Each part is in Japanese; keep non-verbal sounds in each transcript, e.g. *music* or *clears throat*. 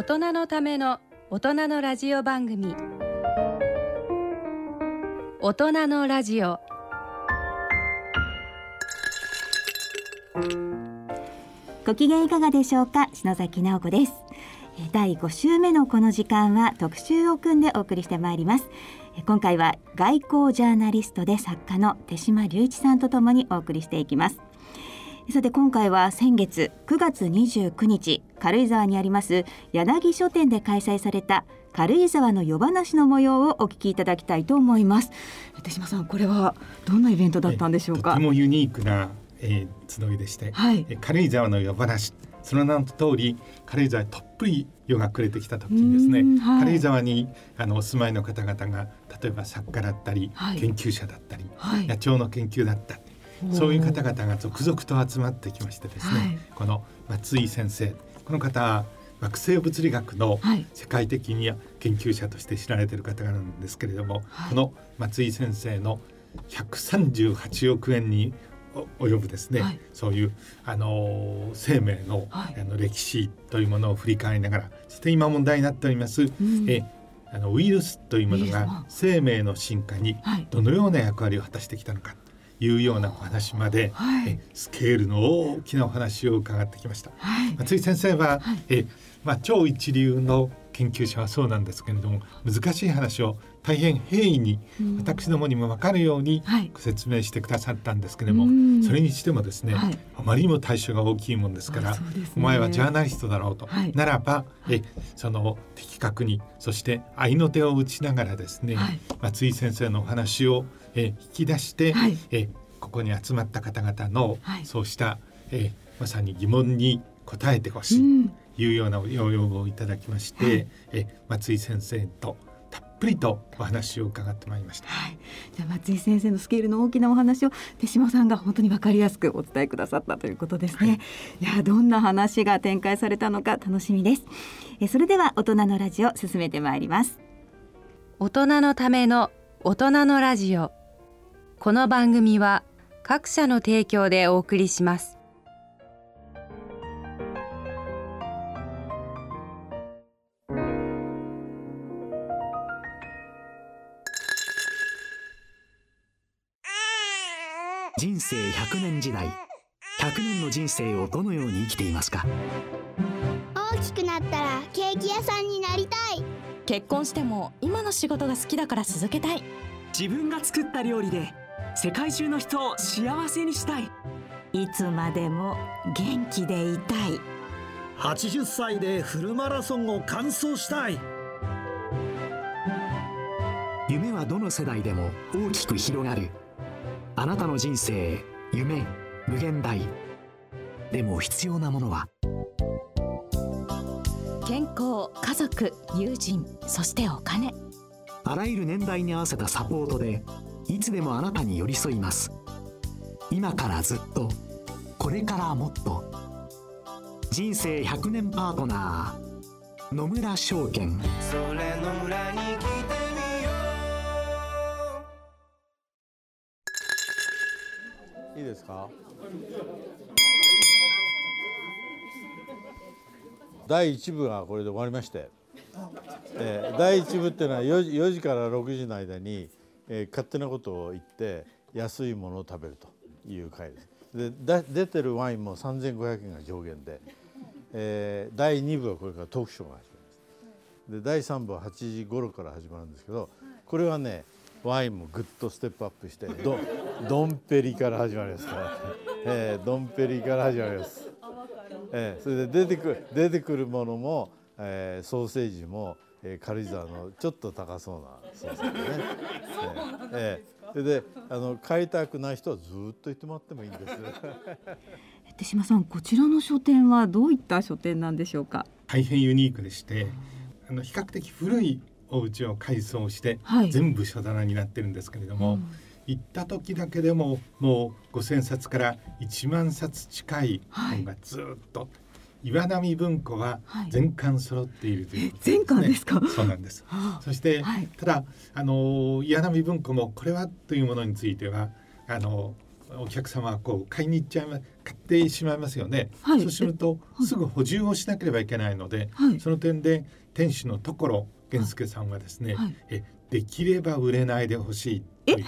大人のための大人のラジオ番組。大人のラジオ。ご機嫌いかがでしょうか？篠崎直子です。第5週目のこの時間は特集を組んでお送りしてまいります。今回は外交ジャーナリストで作家の手島隆一さんとともにお送りしていきます。さて今回は先月9月29日軽井沢にあります柳書店で開催された軽井沢の夜話の模様をお聞きいただきたいと思います。手島さんこれはどんなイベントだったんでしょうか？とてもユニークな、えー、集いでして、はい、軽井沢の夜話。その名の通り軽井沢にとっぷり夜が暮れてきた時にですね、はい、軽井沢にあのお住まいの方々が例えば作家だったり、はい、研究者だったり、野鳥の研究だったりそういう方々が続々と集まってきましてですね、この松井先生この方惑星物理学の世界的に研究者として知られている方なんですけれども、はい、この松井先生の138億円に及ぶですね、はい、そういうあの生命のはい、あの歴史というものを振り返りながらそして今問題になっております、うん、えあのウイルスというものが生命の進化にどのような役割を果たしてきたのか。というようなお話まで、はい、えスケールの大きなお話を伺ってきました。松井先生は、えまあ、超一流の研究者はそうなんですけれども難しい話を大変平易に、私どもにも分かるようにご説明してくださったんですけれども、はい、それにしてもですね、はい、あまりにも対象が大きいもんですから、ね、お前はジャーナリストだろうと、はい、ならばえその的確にそして合いの手を打ちながらですね、松井先生のお話をえ引き出して、えここに集まった方々の、そうした、えまさに疑問に答えてほしい、うん。いうような要望をいただきまして、はい、え松井先生とたっぷりとお話を伺ってまいりました、はい、じゃあ松井先生のスケールの大きなお話を手島さんが本当に分かりやすくお伝えくださったということですね、はい、いやどんな話が展開されたのか楽しみです。えそれでは大人のラジオ進めてまいります。大人のための大人のラジオこの番組は各社の提供でお送りします。人生100年時代。100年の人生をどのように生きていますか？大きくなったらケーキ屋さんになりたい。結婚しても今の仕事が好きだから続けたい。自分が作った料理で世界中の人を幸せにしたい。いつまでも元気でいたい。80歳でフルマラソンを完走したい。夢はどの世代でも大きく広がる。あなたの人生夢無限大。でも必要なものは？健康家族友人そしてお金。あらゆる年代に合わせたサポートでいつでもあなたに寄り添います。今からずっとこれからもっと人生100年パートナー野村証券。それ野村に来てみよう。いいですか？第1部がこれで終わりまして、えー、第1部っていうのは 4, 時4時から6時の間に、えー、勝手なことを言って安いものを食べるという回です。で出てるワインも3500円が上限で、えー、第2部はこれからトークショーが始まります。で第3部は8時頃から始まるんですけどこれはねワインもぐっとステップアップしてドドンペリから始まりますから、えー、ドンペリから始まります、えー、それで出てくる出てくるものも、えー、ソーセージも、えー、軽井沢のちょっと高そうなソーセージね、えー、それであの買いたくない人はずっと言ってもらってもいいんです。*laughs* 手島さんこちらの書店はどういった書店なんでしょうか？大変ユニークでしてあの比較的古いお家を改装して、はい、全部書棚になってるんですけれども、うん、行った時だけでももう5,000冊から1万冊近い本がずっと、はい、岩波文庫は全巻揃っているという、ね、*laughs* 全巻ですか？そうなんです。そして、はい、ただあの岩波文庫もこれはというものについてはあのお客様はこう買いに行っちゃいま買ってしまいますよね、はい、そうするとすぐ補充をしなければいけないので、はい、その点で店主のところ源助さんはですね、はい、えできれば売れないでほしいという。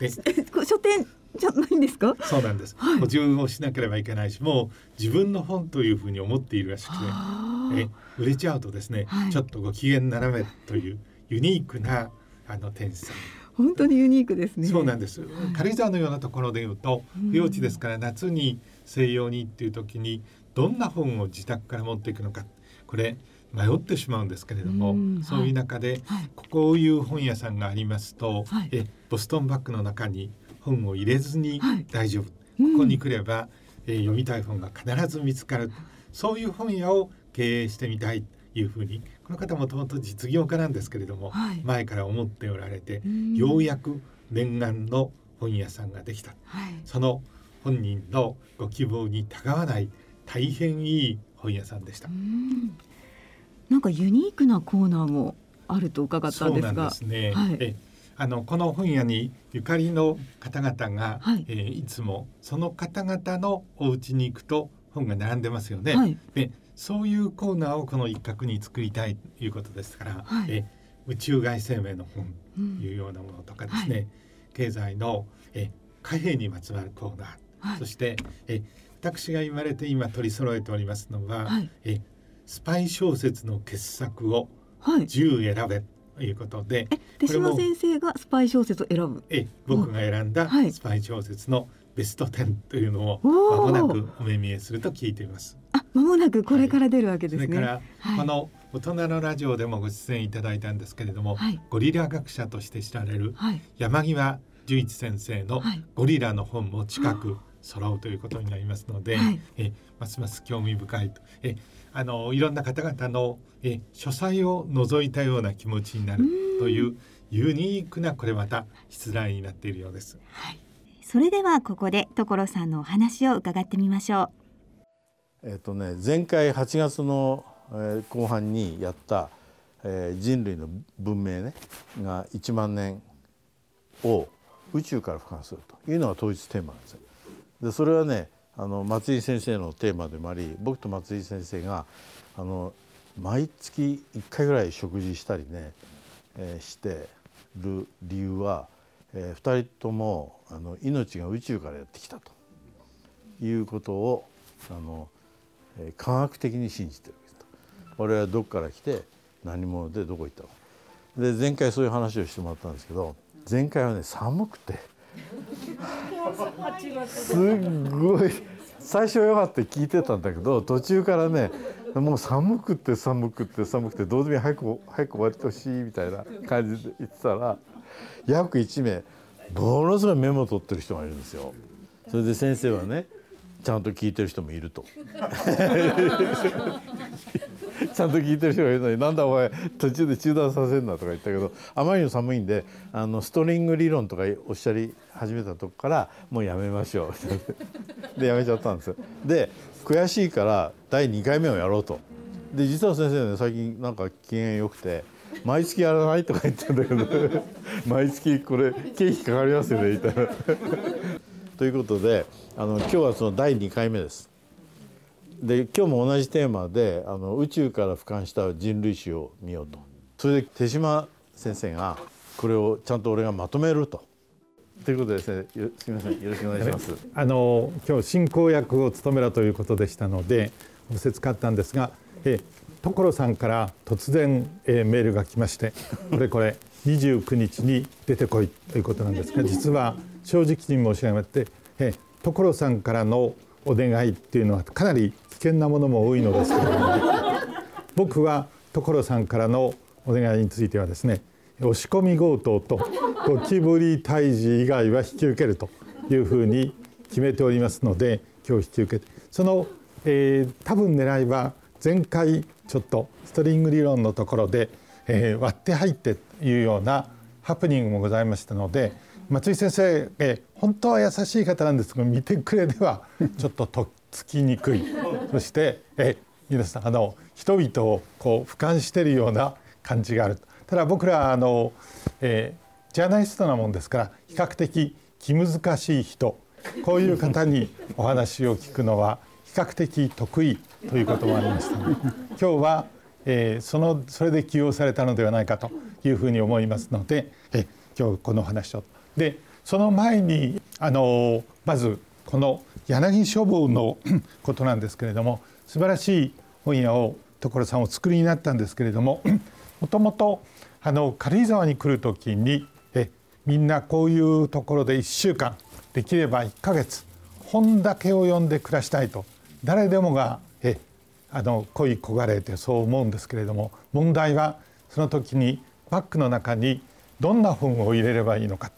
え？*laughs* 書店じゃないんですか？そうなんです、はい、補充をしなければいけないしもう自分の本というふうに思っているらしくてえ売れちゃうとですね、はい、ちょっとご機嫌斜めというユニークなあの店主さん。本当にユニークですね。そうなんです、はい、軽井沢のようなところでいうと不要地ですから夏に西洋にっていう時にどんな本を自宅から持っていくのか。これ迷ってしまうんですけれども、うそういう中で、はい、こういう本屋さんがありますと、はい、えボストンバッグの中に本を入れずに大丈夫、はい、ここに来れば、えー、読みたい本が必ず見つかる。そういう本屋を経営してみたい。というふうにこの方もともと実業家なんですけれども、前から思っておられてようやく念願の本屋さんができた、その本人のご希望にたがわない大変いい本屋さんでした。なんかユニークなコーナーもあると伺ったんですが。すね、はい、あのこの本屋にゆかりの方々が、はい。えー、いつもその方々のお家に行くと本が並んでますよね。はい、でそういうコーナーをこの一角に作りたいということですから、はい、え宇宙外生命の本というようなものとかですね、うんはい、経済のえ貨幣にまつわるコーナー、はい、そしてえ私が言われて今取り揃えておりますのは、はい、えスパイ小説の傑作を10選べ。ということで、はい、手島先生がスパイ小説を選ぶ？え僕が選んだスパイ小説のベスト10というのをまもなくお目見えすると聞いています。あ、間もなくこれから出るわけですね。それから、この大人のラジオでもご出演いただいたんですけれども、はい、ゴリラ学者として知られる山際十一先生のゴリラの本も近く揃うということになりますので、はい、えますます興味深いとえあのいろんな方々のえ書斎を覗いたような気持ちになるというユニークなこれまた失礼になっているようです。はい、それではここで所さんのお話を伺ってみましょう。えっ、とね前回8月の、えー、後半にやった、えー、人類の文明ねが1万年を宇宙から俯瞰するというのが統一テーマなんですよ。でそれはねあの松井先生のテーマでもあり僕と松井先生があの毎月1回ぐらい食事したりね、えー、してる理由は、えー、2人ともあの命が宇宙からやってきたということをあの、えー、科学的に信じてるわけですと。俺はどこから来て何者でどこ行ったので前回そういう話をしてもらったんですけど前回はね寒くて。すっごい最初はよかって聞いてたんだけど途中からねもう寒くて寒くて寒くてどうでも早く早く終わってほしいみたいな感じで言ってたら約1名ものすごいメモ取ってる人がいるんですよ。それで先生はねちゃんと聞いてる人もいると。ちゃんと聞いてる人がいるのになんだお前途中で中断させるなとか言ったけどあまりにも寒いんであのストリング理論とかおっしゃり始めたとこからもうやめましょうでやめちゃったんですよ。で悔しいから第2回目をやろうと。で実は先生ね最近なんか機嫌良くて毎月やらないとか言ってんだけど毎月これ経費かかりますよねみたいな。ということであの今日はその第2回目です。で今日も同じテーマであの宇宙から俯瞰した人類史を見ようとそれで手島先生がこれをちゃんと俺がまとめると。ということでですねすみませんよろしくお願いします。あの今日進行役を務めろということでしたのでおせつかったんですが、え所さんから突然、えメールが来ましてこれこれ29日に出てこいということなんですが実は正直に申し上げて、え所さんからのお願いっていうのはかなり危険なものも多いのですけれども、*laughs* 僕は所さんからのお願いについてはですね押し込み強盗とゴキブリ退治以外は引き受けるというふうに決めておりますので今日引き受けてその、えー、多分狙いは前回ちょっとストリング理論のところで、えー、割って入ってというようなハプニングもございましたので松井先生、えー、本当は優しい方なんですが見てくれではちょっととっつきにくい。そしてえ皆さんあの人々をこう俯瞰しているような感じがあるただ僕らあの、えー、ジャーナリストなもんですから比較的気難しい人、こういう方にお話を聞くのは比較的得意ということもありましたので今日は、えー、そのそれで起用されたのではないかというふうに思いますので、え今日この話を。でその前にあのまずこの柳書房の *clears throat* ことなんですけれども素晴らしい本屋を所さんお作りになったんですけれども *clears throat* もともとあの軽井沢に来る時にえみんなこういうところで1週間できれば1ヶ月本だけを読んで暮らしたいと誰でもがえあの恋焦がれてそう思うんですけれども問題はその時にバッグの中にどんな本を入れればいいのか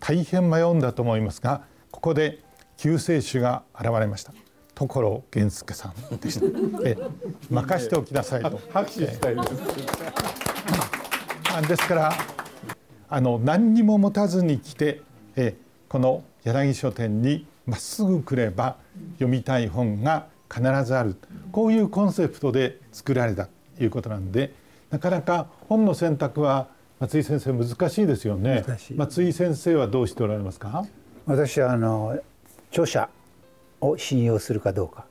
大変迷うんだと思いますがここで救世主が現れました。所源助さんでした。*laughs* え任しておきなさいと。拍手したいです、えですからあの何にも持たずに来てえこの柳書店にまっすぐ来れば読みたい本が必ずある。こういうコンセプトで作られたということなんでなかなか本の選択は松井先生難しいですよね。松井先生はどうしておられますか？私はあの著者を信用するかどうか。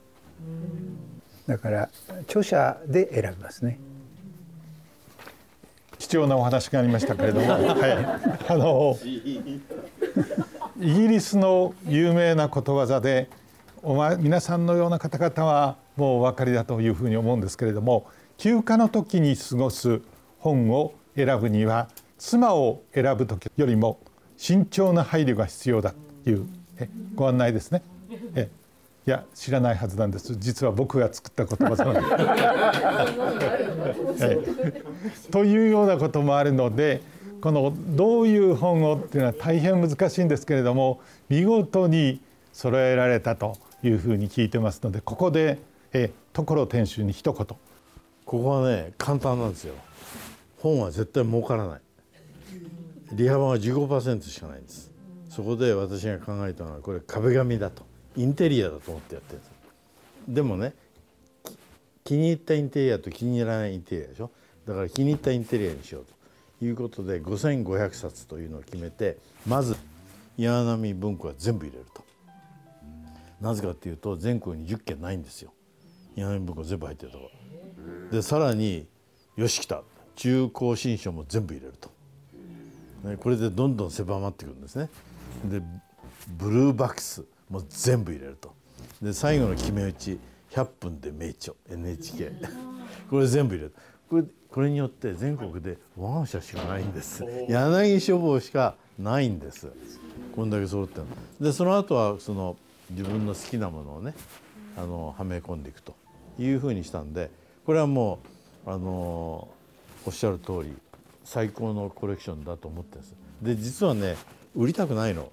だから著者で選びますね。貴重なお話がありましたけれども、*laughs* はい、あのイギリスの有名なことわざでお前皆さんのような方々はもうお分かりだというふうに思うんですけれども休暇の時に過ごす本を選ぶには妻を選ぶ時よりも慎重な配慮が必要だというご案内ですね。えいや知らないはずなんです。実は僕が作った言葉なので *laughs* というようなこともあるのでこのどういう本をっていうのは大変難しいんですけれども見事に揃えられたというふうに聞いてますのでここでえ所店主に一言。ここはね簡単なんですよ。本は絶対儲からない。利幅が15%しかないんですそこで私が考えたのはこれ壁紙だと。インテリアだと思ってやってるんですでもね気に入ったインテリアと気に入らないインテリアでしょ。だから気に入ったインテリアにしようと。いうことで5500冊というのを決めてまず岩波文庫は全部入れると。なぜかっていうと全国に10件ないんですよ。岩波文庫全部入ってるとこ。でさらによしきた。中高新書も全部入れると、ね、これでどんどん狭まってくるんですね。でブルーバックスもう全部入れると。で最後の決め打ち100分で名著 NHK *laughs* これ全部入れる。これこれによって全国で我が社しかないんです。柳書房しかないんです。こんだけ揃ってるの。でその後はその自分の好きなものをねあのはめ込んでいくと。いうふうにしたんでこれはもうあのおっしゃる通り最高のコレクションだと思ってるんです。で実はね売りたくないの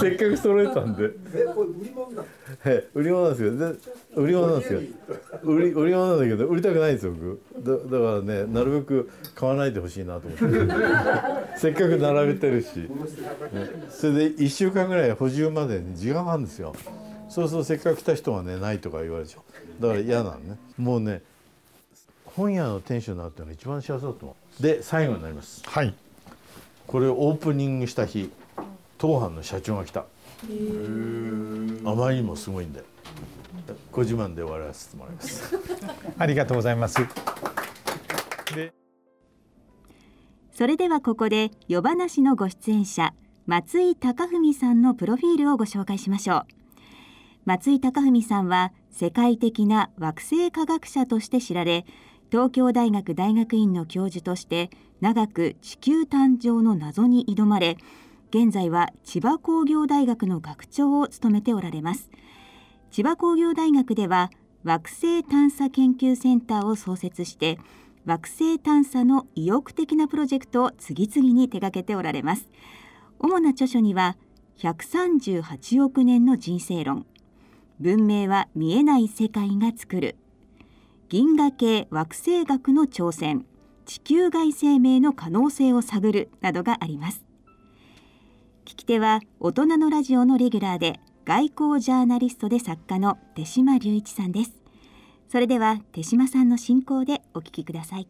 せっかく揃えたんで。え、これ売り物だ。売り物なんですよ。で、売り物なんですよ。売り、売り物なんだけど、売りたくないんですよ。僕。だ、だからね、なるべく買わないでほしいなと思って。*laughs* せっかく並べてるし。ね、それで一週間ぐらい補充までに時間があるんですよ。そうそう、せっかく来た人がね、ないとか言われるでしょ。だから嫌なのね。もうね。本屋の店主になるってのが一番幸せだと思う。で、最後になります。はい。これをオープニングした日当藩の社長が来た。あまりにもすごいんでご自慢で終わらせてもらいます。*laughs* ありがとうございます。それではここで夜話のご出演者松井貴文さんのプロフィールをご紹介しましょう。松井貴文さんは世界的な惑星科学者として知られ東京大学大学院の教授として長く地球誕生の謎に挑まれ現在は千葉工業大学の学長を務めておられます。千葉工業大学では惑星探査研究センターを創設して惑星探査の意欲的なプロジェクトを次々に手掛けておられます。主な著書には138億年の人生論。文明は見えない世界が作る。銀河系惑星学の挑戦地球外生命の可能性を探るなどがあります。聞き手は大人のラジオのレギュラーで外交ジャーナリストで作家の手島隆一さんです。それでは手島さんの進行でお聞きください。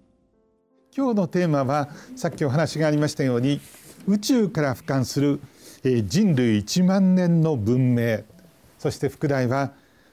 今日のテーマはさっきお話がありましたように宇宙から俯瞰するえ人類1万年の文明。そして副題は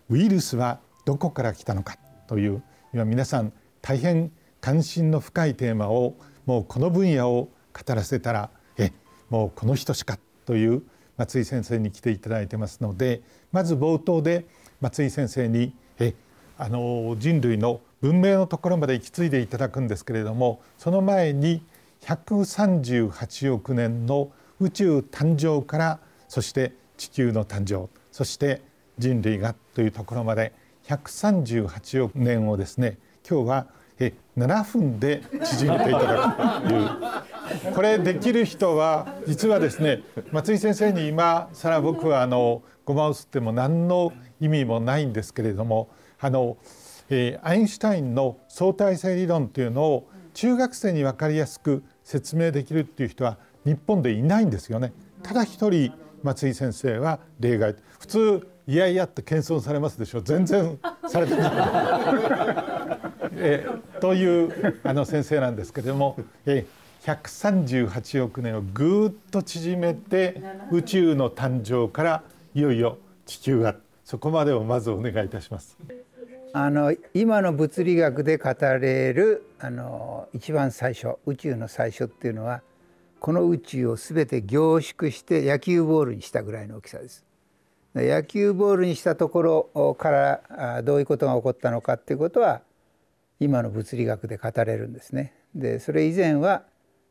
ウイルスはどこから来たのかという今皆さん大変関心の深いテーマをもうこの分野を語らせたらえもうこの人しかという松井先生に来ていただいてますのでまず冒頭で松井先生にえあの人類の文明のところまで行き継いでいただくんですけれどもその前に138億年の宇宙誕生からそして地球の誕生そして人類がというところまで138億年をですね今日はえ7分で縮めていただくというこれできる人は実はですね松井先生に今更僕はあのごまを吸っても何の意味もないんですけれどもあの、えー、アインシュタインの相対性理論というのを中学生に分かりやすく説明できるっていう人は日本でいないんですよね。ただ一人松井先生は例外普通いやいやって謙遜されますでしょ全然されてないえというあの先生なんですけれどもえ138億年をぐっと縮めて宇宙の誕生からいよいよ地球がそこまでをまずお願いいたします。あの今の物理学で語れるあの一番最初宇宙の最初っていうのはこの宇宙を全て凝縮して野球ボールにしたぐらいの大きさです。野球ボールにしたところからどういうことが起こったのかっていうことは今の物理学で語れるんですね。でそれ以前は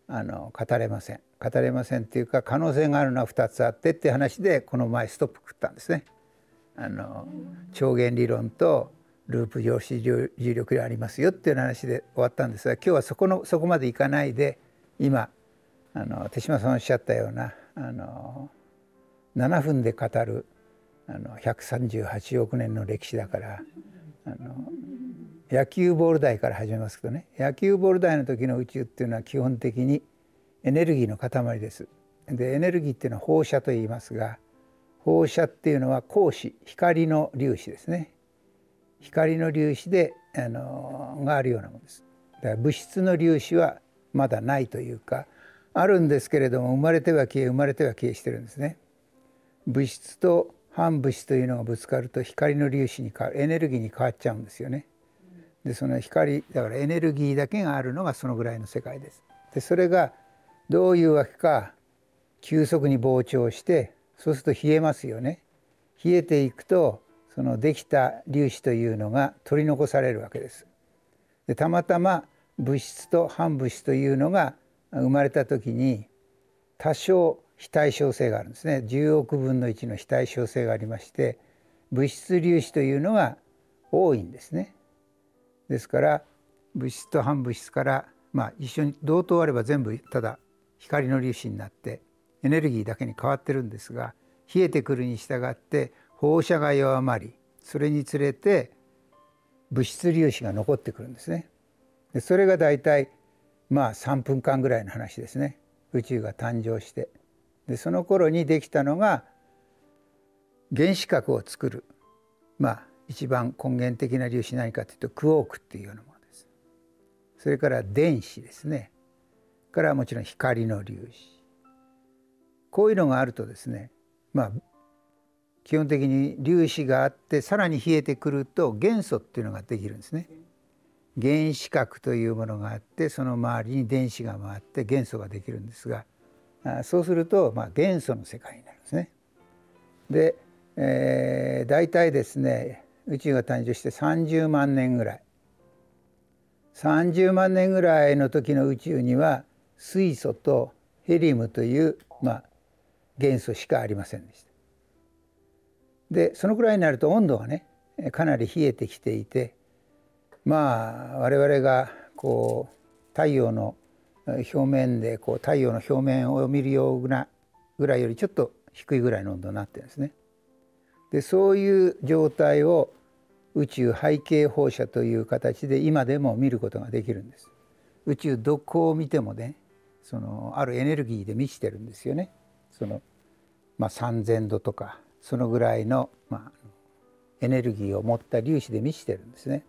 あの語れません語れませんっていうか可能性があるのは2つあってっていう話でこの前ストップ食ったんですね。あの超弦理論とループ量子重力がありますよっていう話で終わったんですが今日はそこのそこまでいかないで今あの手嶋さんおっしゃったようなあの7分で語るあの138億年の歴史だからあの野球ボール台から始めますけどね。野球ボール台の時の宇宙っていうのは基本的にエネルギーの塊です。でエネルギーっていうのは放射と言いますが放射っていうのは光子光の粒子ですね。光の粒子であのがあるようなものです。だから物質の粒子はまだないというかあるんですけれども生まれては消え生まれては消えしてるんですね。物質と反物質というのがぶつかると光の粒子に変わるエネルギーに変わっちゃうんですよね。でその光だからエネルギーだけがあるのがそのぐらいの世界です。でそれがどういうわけか急速に膨張してそうすると冷えますよね。冷えていくとそのできた粒子というのが取り残されるわけです。でたまたま物質と反物質というのが生まれた時に多少非対称性があるんですね。10億分の1の非対称性がありまして物質粒子というのが多いんですね。ですから物質と反物質からまあ一緒に同等あれば全部ただ光の粒子になってエネルギーだけに変わってるんですが冷えてくるに従って放射が弱まりそれにつれて物質粒子が残ってくるんですね。でそれが大体まあ3分間ぐらいの話ですね。宇宙が誕生して。でその頃にできたのが原子核を作るまあ一番根源的な粒子何かというとクォークっていうようなものです。それから電子ですねからもちろん光の粒子こういうのがあるとですねまあ基本的に粒子があってさらに冷えてくると元素っていうのができるんですね。原子核というものがあってその周りに電子が回って元素ができるんですがそうすると、まあ、元素の世界になるんですね。で、えー、大体ですね宇宙が誕生して30万年ぐらい30万年ぐらいの時の宇宙には水素とヘリウムという、まあ、元素しかありませんでした。でそのくらいになると温度がねかなり冷えてきていてまあ我々がこう太陽の表面でこう太陽の表面を見るようなぐらいよりちょっと低いぐらいの温度になってるんですね。でそういう状態を宇宙背景放射という形で今でも見ることができるんです。宇宙どこを見てもねそのあるエネルギーで満ちてるんですよね。そのまあ、3,000度とかそのぐらいの、まあ、エネルギーを持った粒子で満ちてるんですね。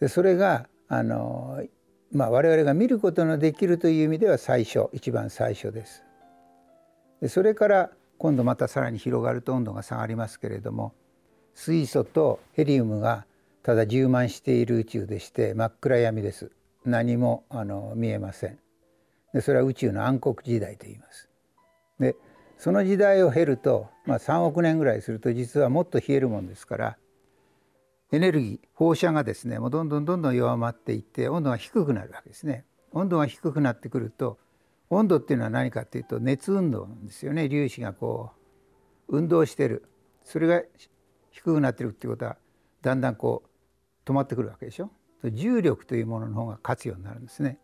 でそれがあの、まあ、我々が見ることのできるという意味では最初一番最初です。でそれから今度またさらに広がると温度が下がりますけれども水素とヘリウムがただ充満している宇宙でして真っ暗闇です。何もあの見えません。でそれは宇宙の暗黒時代と言います。でその時代を経ると、まあ、3億年ぐらいすると実はもっと冷えるもんですからエネルギー放射がですねもうどんどんどんどん弱まっていって温度が低くなるわけですね。温度が低くなってくると温度っていうのは何かっていうと熱運動なんですよね。粒子がこう運動してる。それが低くなってるっていうことはだんだんこう止まってくるわけでしょ。重力というものの方が勝つようになるんですね。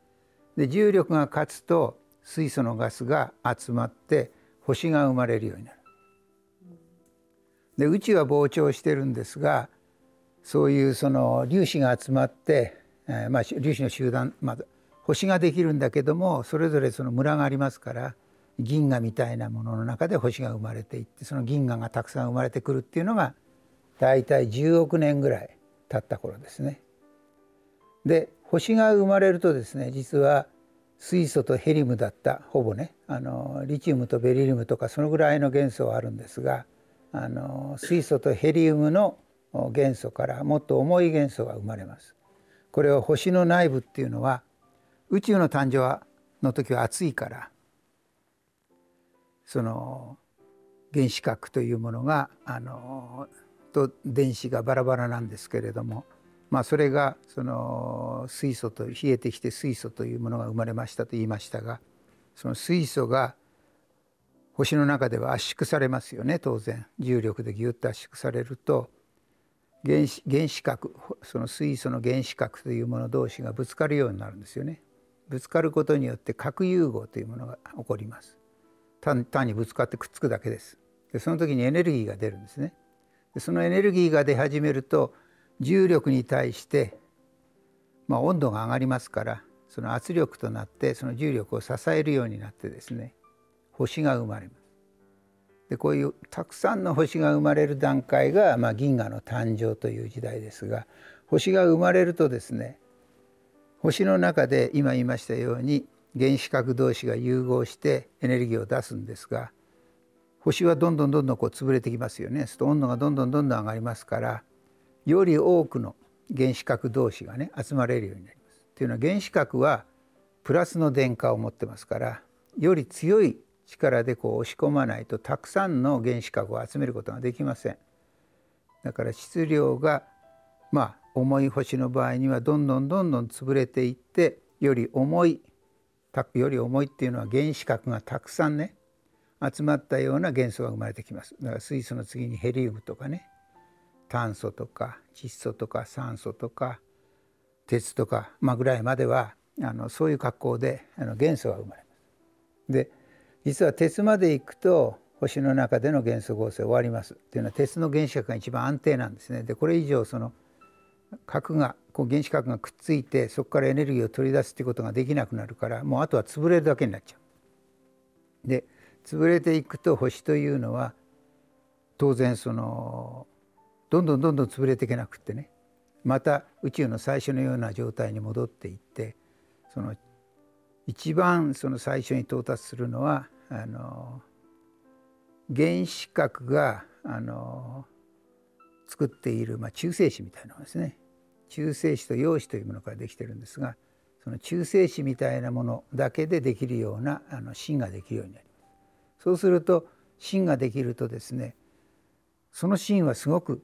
で重力が勝つと水素のガスが集まって星が生まれるようになる。で宇宙は膨張してるんですがそういうその粒子が集まって、えー、まあ粒子の集団、まあ、星ができるんだけどもそれぞれそのムラがありますから銀河みたいなものの中で星が生まれていってその銀河がたくさん生まれてくるっていうのが大体10億年ぐらい経った頃ですね。で星が生まれるとですね実は水素とヘリウムだったほぼねあのリチウムとベリリウムとかそのぐらいの元素はあるんですがあの水素とヘリウムの元素からもっと重い元素が生まれます。これを星の内部っていうのは宇宙の誕生の時は暑いからその原子核というものがあのと電子がバラバラなんですけれども、まあ、それがその水素と冷えてきて水素というものが生まれましたと言いましたがその水素が星の中では圧縮されますよね当然重力でギュッと圧縮されると原子原子核その水素の原子核というもの同士がぶつかるようになるんですよね。ぶつかることによって核融合というものが起こります。単にぶつかってくっつくだけです。でその時にエネルギーが出るんですね。でそのエネルギーが出始めると重力に対して、まあ、温度が上がりますからその圧力となってその重力を支えるようになってですね星が生まれます。でこういうたくさんの星が生まれる段階が、まあ、銀河の誕生という時代ですが星が生まれるとですね星の中で今言いましたように原子核同士が融合してエネルギーを出すんですが星はどんどんどんどんこう潰れてきますよねすと温度がどんどんどんどん上がりますからより多くの原子核同士がね集まれるようになります。というのは原子核はプラスの電荷を持ってますからより強い力でこう押し込まないとたくさんの原子核を集めることができません。だから質量がまあ重い星の場合にはどんどんどんどん潰れていってより重いより重いっていうのは原子核がたくさんね集まったような元素が生まれてきますだから水素の次にヘリウムとかね炭素とか窒素とか酸素とか鉄とか、まあ、ぐらいまではあのそういう格好であの元素が生まれます。で実は鉄までいくと星の中での元素合成終わりますっていうのは鉄の原子核が一番安定なんですね。でこれ以上その核がこう原子核がくっついてそこからエネルギーを取り出すっていうことができなくなるからもうあとは潰れるだけになっちゃう。で潰れていくと星というのは当然そのどんどんどんどん潰れていけなくってねまた宇宙の最初のような状態に戻っていってその一番その最初に到達するのはあの原子核があの作っている、まあ、中性子みたいなものですね中性子と陽子というものからできてるんですがその中性子みたいなものだけでできるようなあの芯ができるようになります。そうすると芯ができるとですねその芯はすごく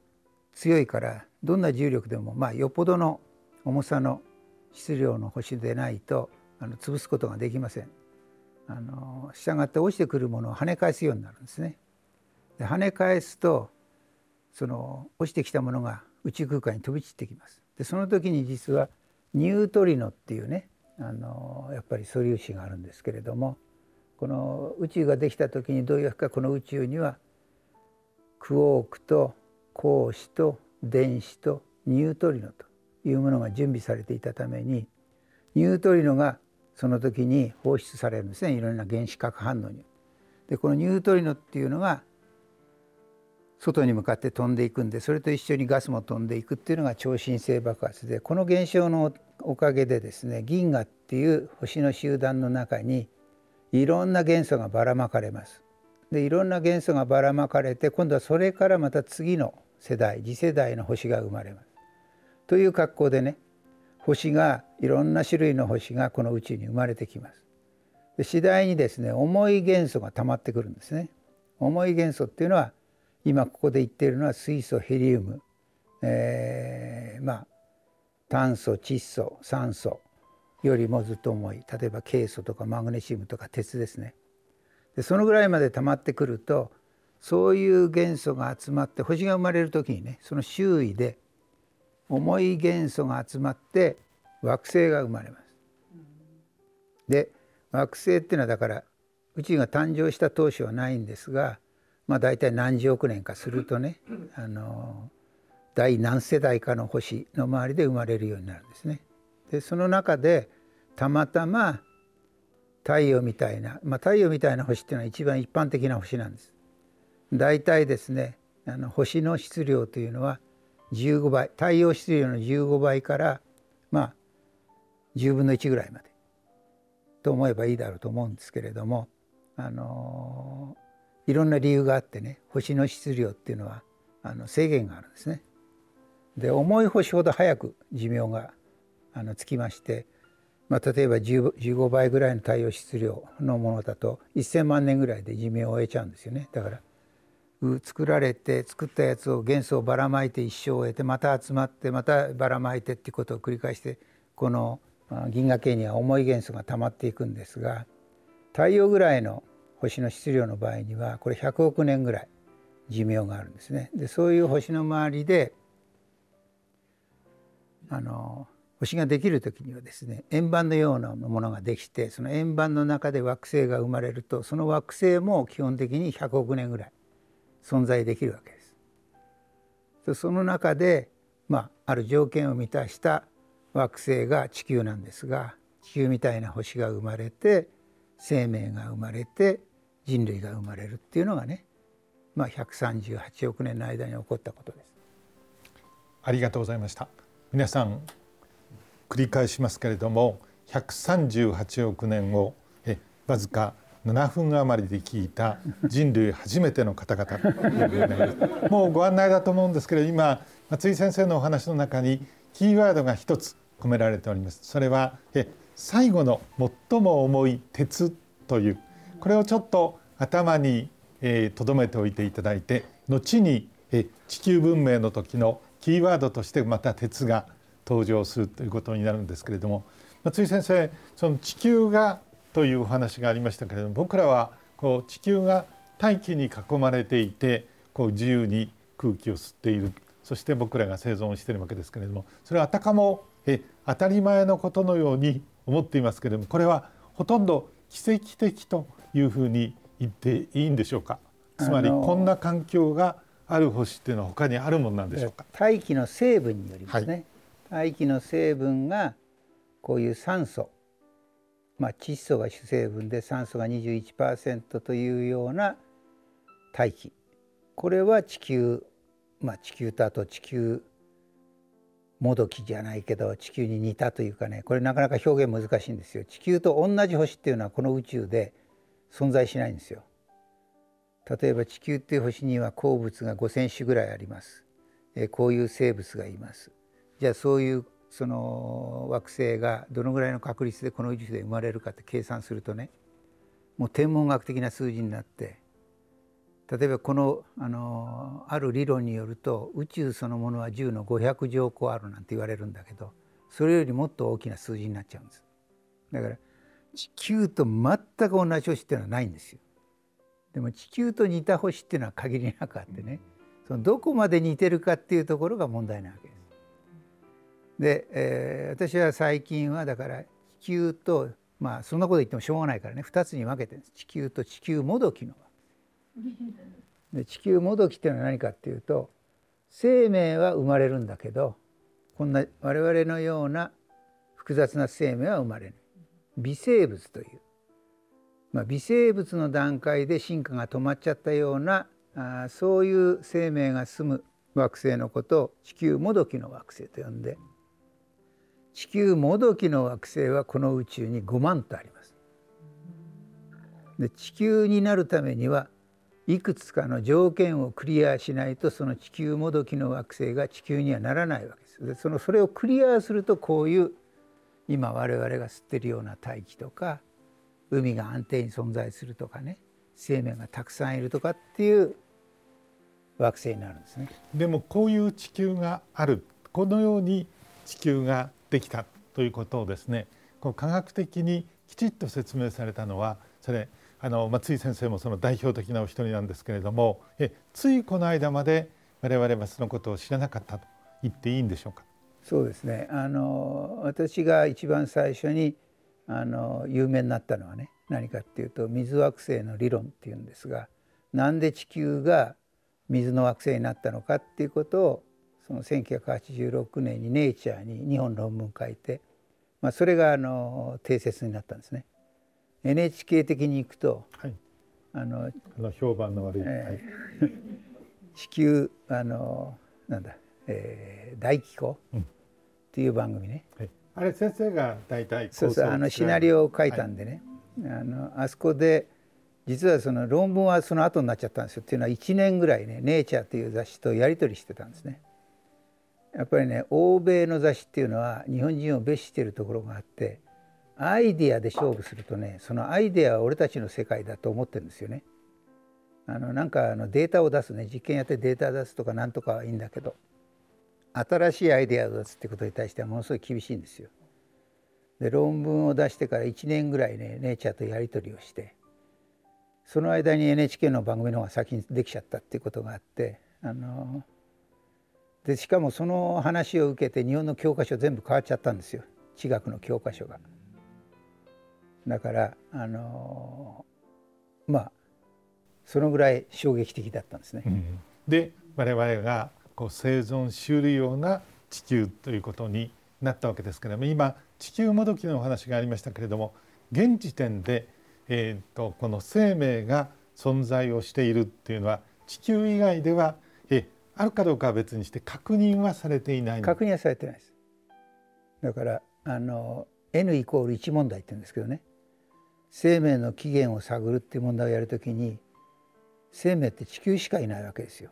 強いからどんな重力でもまあよっぽどの重さの質量の星でないとあの潰すことができません。あの従って落ちてくるものを跳ね返すようになるんですね。で跳ね返すとその落ちてきたものが宇宙空間に飛び散ってきます。でその時に実はニュートリノっていうねあのやっぱり素粒子があるんですけれどもこの宇宙ができた時にどういうわけかこの宇宙にはクォークと光子と電子とニュートリノというものが準備されていたためにニュートリノがその時に放出されるんですねいろんな原子核反応に。でこのニュートリノっていうのが外に向かって飛んでいくんでそれと一緒にガスも飛んでいくっていうのが超新星爆発でこの現象のおかげでですね銀河っていう星の集団の中にいろんな元素がばらまかれます。でいろんな元素がばらまかれて今度はそれからまた次の世代次世代の星が生まれます。という格好でね星がいろんな種類の星がこの宇宙に生まれてきます。で次第にですね重い元素が溜まってくるんですね。重い元素っていうのは今ここで言っているのは水素ヘリウム、えー、まあ炭素窒素酸素よりもずっと重い例えばケイ素とかマグネシウムとか鉄ですね。でそのぐらいまで溜まってくるとそういう元素が集まって星が生まれる時にねその周囲で重い元素が集まって惑星が生まれます。で惑星っていうのはだから宇宙が誕生した当初はないんですが、まあ、大体何十億年かするとねあの第何世代かの星の周りで生まれるようになるんですね。でその中でたまたま太陽みたいな、まあ、太陽みたいな星っていうのは一番一般的な星なんです。大体ですねあの星の質量というのは15倍太陽質量の15倍からまあ10分の1ぐらいまでと思えばいいだろうと思うんですけれどもあのいろんな理由があってね星の質量っていうのはあの制限があるんですね。で重い星ほど早く寿命があのつきまして、まあ、例えば15倍ぐらいの太陽質量のものだと1,000万年ぐらいで寿命を終えちゃうんですよね。だから作られて作ったやつを元素をばらまいて一生を終えてまた集まってまたばらまいてっていうことを繰り返してこの銀河系には重い元素が溜まっていくんですが太陽ぐらいの星の質量の場合にはこれ100億年ぐらい寿命があるんですね。でそういう星の周りであの星ができる時にはですね円盤のようなものができてその円盤の中で惑星が生まれるとその惑星も基本的に100億年ぐらい存在できるわけです。その中で、まあ、ある条件を満たした惑星が地球なんですが地球みたいな星が生まれて生命が生まれて人類が生まれるっていうのがね、まあ、138億年の間に起こったことです。ありがとうございました。皆さん繰り返しますけれども138億年をえわずか7分余りで聞いた人類初めての方々。もうご案内だと思うんですけれど今松井先生のお話の中にキーワードが一つ込められております。それはえ最後の最も重い鉄という。これをちょっと頭にとど、めておいていただいて後にえ地球文明の時のキーワードとしてまた鉄が登場するということになるんですけれども松井先生その地球がというお話がありましたけれども僕らはこう地球が大気に囲まれていてこう自由に空気を吸っている。そして僕らが生存しているわけですけれどもそれはあたかもえ当たり前のことのように思っていますけれどもこれはほとんど奇跡的というふうに言っていいんでしょうか？つまりこんな環境がある星っていうのは他にあるものなんでしょうか？大気の成分によりますね、はい、大気の成分がこういう酸素まあ、窒素が主成分で酸素が21%というような大気これは地球まあ地球とあと地球もどきじゃないけど地球に似たというかねこれなかなか表現難しいんですよ。地球と同じ星っていうのはこの宇宙で存在しないんですよ。例えば地球っていう星には鉱物が5,000種ぐらいあります。えこういう生物がいます。じゃあそういうその惑星がどのぐらいの確率でこの宇宙で生まれるかって計算するとねもう天文学的な数字になって例えばこのあのある理論によると宇宙そのものは10の500乗個あるなんて言われるんだけどそれよりもっと大きな数字になっちゃうんです。だから地球と全く同じ星っていうのはないんですよ。でも地球と似た星っていうのは限りなくあってねそのどこまで似てるかっていうところが問題なわけ。で、えー、私は最近はだから地球とまあそんなこと言ってもしょうがないからね。2つに分けてるんです。地球と地球もどきので地球もどきっていうのは何かっていうと生命は生まれるんだけどこんな我々のような複雑な生命は生まれない。微生物という、まあ、微生物の段階で進化が止まっちゃったようなあそういう生命が住む惑星のことを地球もどきの惑星と呼んで地球もどきの惑星はこの宇宙に5万とあります。で地球になるためにはいくつかの条件をクリアしないとその地球もどきの惑星が地球にはならないわけです。でそのそれをクリアするとこういう今我々が吸ってるような大気とか海が安定に存在するとかね生命がたくさんいるとかっていう惑星になるんですね。でもこういう地球があるこのように地球ができたということをですねこう科学的にきちっと説明されたのはそれあの松井先生もその代表的なお一人なんですけれどもえついこの間まで我々はそのことを知らなかったと言っていいんでしょうか？そうですね。あの私が一番最初にあの有名になったのはね何かっていうと水惑星の理論っていうんですがなんで地球が水の惑星になったのかっていうことをその1986年に「ネイチャー」に2本論文書いて、まあ、それがあの定説になったんですね。NHK 的にいくと、はい、あの評判の悪い、えー、*laughs* 地球あのなんだ、えー、大気候っていう番組ね、はい、あれ先生が大体そうそうあのシナリオを書いたんでね、はい、あのあそこで実はその論文はその後になっちゃったんですよ。っていうのは1年ぐらいね「ネイチャー」という雑誌とやり取りしてたんですね。やっぱりね欧米の雑誌っていうのは日本人を蔑視しているところがあってアイディアで勝負するとねそのアイデアは俺たちの世界だと思ってるんですよね。あのなんかあのデータを出すね実験やってデータ出すとかなんとかはいいんだけど新しいアイデアを出すってことに対してはものすごい厳しいんですよ。で論文を出してから1年ぐらいねネイチャーとやり取りをしてその間に NHK の番組の方が先にできちゃったっていうことがあってあのでしかもその話を受けて日本の教科書全部変わっちゃったんですよ地学の教科書が。だからあのまあそのぐらい衝撃的だったんですね。うん、で我々がこう生存しうるような地球ということになったわけですけれども今地球もどきのお話がありましたけれども現時点でえーと、この生命が存在をしているっていうのは地球以外ではあるかどうかは別にして確認はされていない。確認はされてないです。だからあの N イコール1問題って言うんですけどね。生命の起源を探るっていう問題をやるときに生命って地球しかいないわけですよ。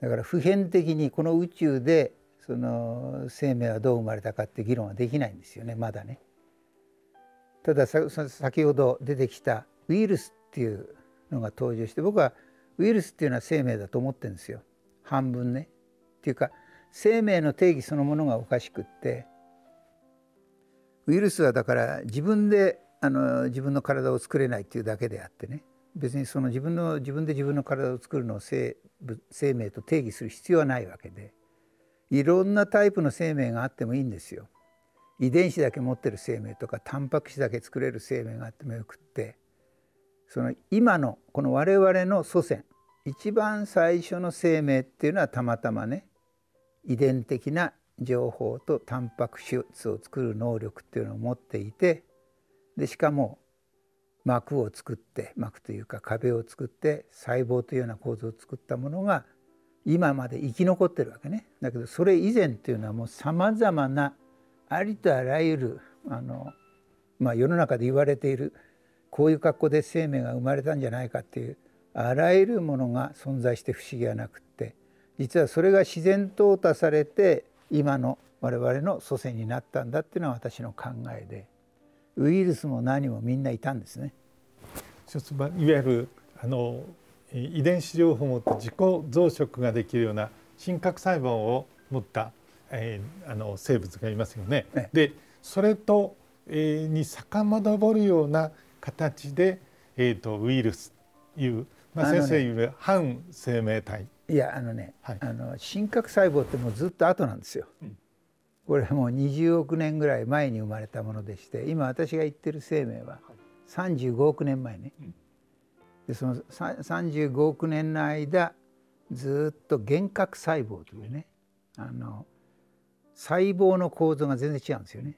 だから普遍的にこの宇宙でその生命はどう生まれたかって議論はできないんですよね。まだね。ただ先ほど出てきたウイルスっていうのが登場して僕はウイルスっていうのは生命だと思ってるんですよ。半分ね。っていうか生命の定義そのものがおかしくって。ウイルスはだから自分であの自分の体を作れないっていうだけであってね。別にその自分の自分で自分の体を作るのを生生命と定義する必要はないわけで。いろんなタイプの生命があってもいいんですよ。遺伝子だけ持ってる生命とかタンパク質だけ作れる生命があってもよくって。その今のこの我々の祖先一番最初の生命っていうのはたまたまね遺伝的な情報とタンパク質を作る能力っていうのを持っていてでしかも膜を作って膜というか壁を作って細胞というような構造を作ったものが今まで生き残ってるわけね。だけどそれ以前っていうのはもうさまざまなありとあらゆるあの、まあ、世の中で言われているこういう格好で生命が生まれたんじゃないかっていうあらゆるものが存在して不思議はなくって実はそれが自然淘汰されて今の我々の祖先になったんだっていうのは私の考えでウイルスも何もみんないたんですね。いわゆるあの遺伝子情報を持って自己増殖ができるような真核細胞を持ったえー、あの生物がいますよね。ねでそれと、えー、に遡るような形で、えーと、ウイルスいう、まあ、先生言う、ね、反生命体。いやあのね、はい、あの真核細胞ってもうずっと後なんですよ。うん、これもう20億年ぐらい前に生まれたものでして今私が言ってる生命は35億年前ね。でその35億年の間ずっと幻覚細胞というねあの細胞の構造が全然違うんですよね。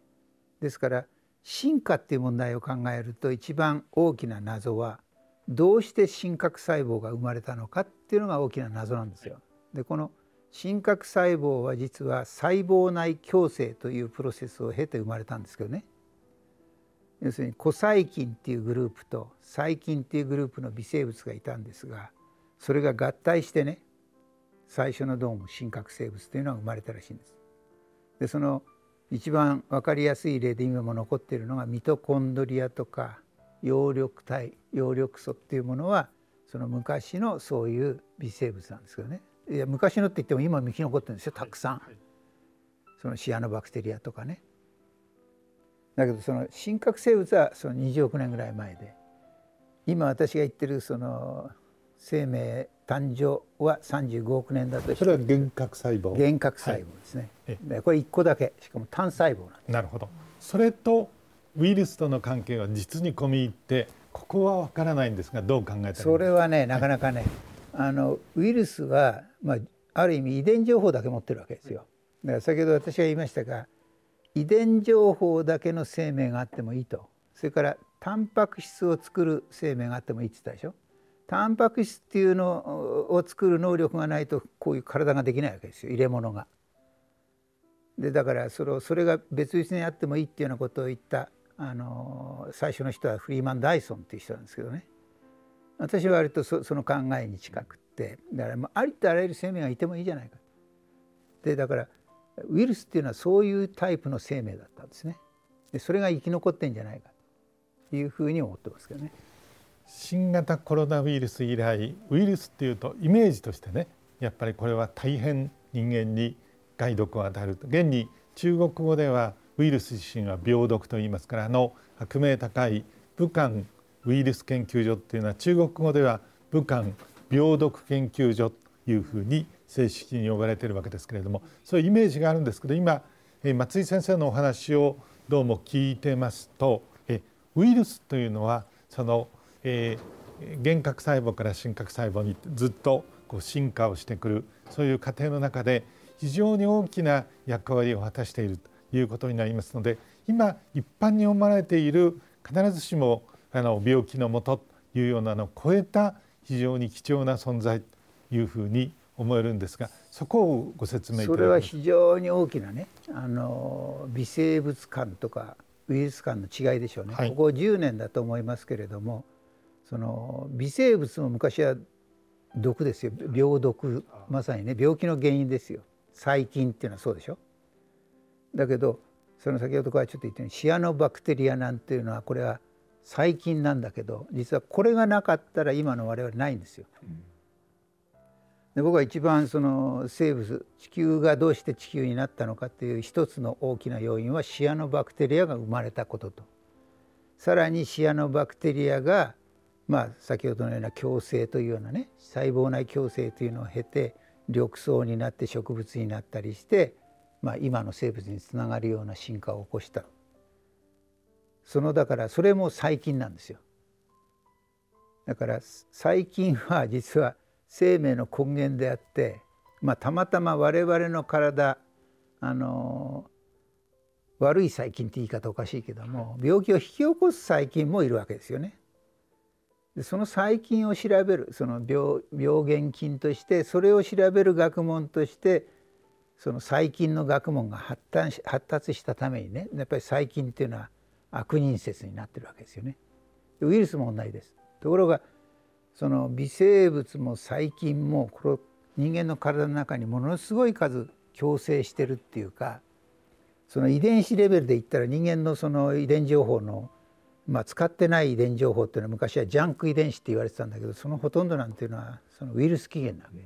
ですから進化っていう問題を考えると一番大きな謎はどうして真核細胞が生まれたのかっていうのが大きな謎なんですよ。でこの真核細胞は実は細胞内共生というプロセスを経て生まれたんですけどね要するに古細菌っていうグループと細菌っていうグループの微生物がいたんですがそれが合体してね最初のどうも真核生物というのが生まれたらしいんです。でその一番分かりやすい例で今も残っているのがミトコンドリアとか葉緑体葉緑素っていうものはその昔のそういう微生物なんですけどね。いや昔のって言っても今も生き残ってるんですよたくさん、はい。はい、そのシアノバクテリアとかね。だけどその真核生物はその20億年ぐらい前で。今私が言ってるその生命誕生は35億年だとそれは幻覚細胞。幻覚細胞ですね、はい、これ1個だけしかも単細胞なるほど。それとウイルスとの関係は実に込み入ってここは分からないんですがどう考えたらそれはねなかなかね、はい、あのウイルスは、まあ、ある意味遺伝情報だけ持ってるわけですよ。だから先ほど私が言いましたが遺伝情報だけの生命があってもいいと。それからタンパク質を作る生命があってもいいって言ったでしょ？タンパク質っていうのを作る能力がないとこういう体ができないわけですよ。入れ物が。でだからそれそれが別々にあってもいいっていうようなことを言ったあの最初の人はフリーマン・ダイソンっていう人なんですけどね。私は割とそその考えに近くって。だからありとあらゆる生命がいてもいいじゃないか。でだからウイルスっていうのはそういうタイプの生命だったんですね。でそれが生き残ってんじゃないか。というふうに思ってますけどね。新型コロナウイルス以来ウイルスっていうとイメージとしてねやっぱりこれは大変人間に害毒を与える。と現に中国語ではウイルス自身は病毒と言いますからあの悪名高い武漢ウイルス研究所っていうのは中国語では武漢病毒研究所というふうに正式に呼ばれているわけですけれどもそういうイメージがあるんですけど今松井先生のお話をどうも聞いてますとウイルスというのはその、えー、幻覚細胞から真核細胞にずっとこう進化をしてくるそういう過程の中で非常に大きな役割を果たしているということになりますので今一般に思われている必ずしもあの病気のもとというようなのを超えた非常に貴重な存在というふうに思えるんですがそこをご説明それは非常に大きなねあの微生物間とかウイルス間の違いでしょうね、はい、ここ10年だと思いますけれどもその微生物も昔は毒ですよ。病毒まさにね病気の原因ですよ。細菌っていうのはそうでしょ。だけどその先ほどからちょっと言ったようにシアノバクテリアなんていうのはこれは細菌なんだけど実はこれがなかったら今の我々ないんですよ。で僕は一番その生物地球がどうして地球になったのかっていう一つの大きな要因はシアノバクテリアが生まれたことと。さらにシアノバクテリアがまあ先ほどのような共生というようなね細胞内共生というのを経て緑藻になって植物になったりしてまあ、今の生物につながるような進化を起こしたそのだからそれも細菌なんですよだから細菌は実は生命の根源であって、まあ、たまたま我々の体あの悪い細菌って言い方おかしいけども病気を引き起こす細菌もいるわけですよね。でその細菌を調べるその病原菌としてそれを調べる学問としてその細菌の学問が発達発達したためにねやっぱり細菌っていうのは悪人説になってるわけですよね。ウイルスも同じです。ところがその微生物も細菌もこの人間の体の中にものすごい数共生してるっていうかその遺伝子レベルで言ったら人間のその遺伝情報の、まあ、使ってない遺伝情報っていうのは昔はジャンク遺伝子って言われてたんだけどそのほとんどなんていうのはそのウイルス起源なわけで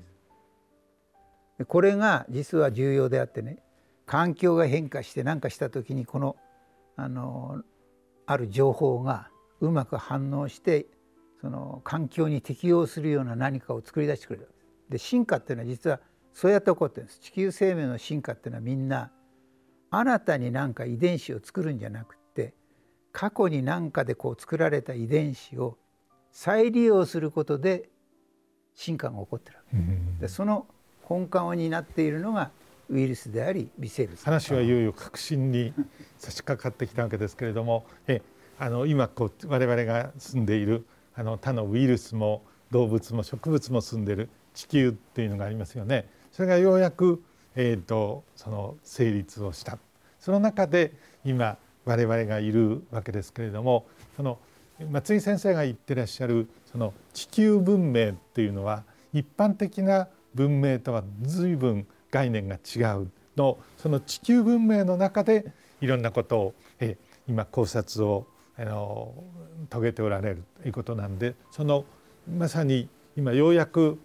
す。これが実は重要であってね環境が変化して何かした時にこのあのある情報がうまく反応してその環境に適応するような何かを作り出してくれるで進化っていうのは実はそうやって起こってるんです地球生命の進化っていうのはみんな新たに何か遺伝子を作るんじゃなく過去に何かでこう作られた遺伝子を再利用することで進化が起こってるわけ。でその根幹を担っているのがウイルスであり微生物。話はいよいよ革新に差し掛かってきたわけですけれどもえあの今こう我々が住んでいるあの他のウイルスも動物も植物も住んでいる地球っていうのがありますよね。それがようやく、えーと、その成立をした。その中で今我々がいるわけですけれどもその松井先生が言ってらっしゃるその地球文明っていうのは一般的な文明とは随分概念が違うのその地球文明の中でいろんなことをえ今考察をあの遂げておられるということなんでそのまさに今ようやく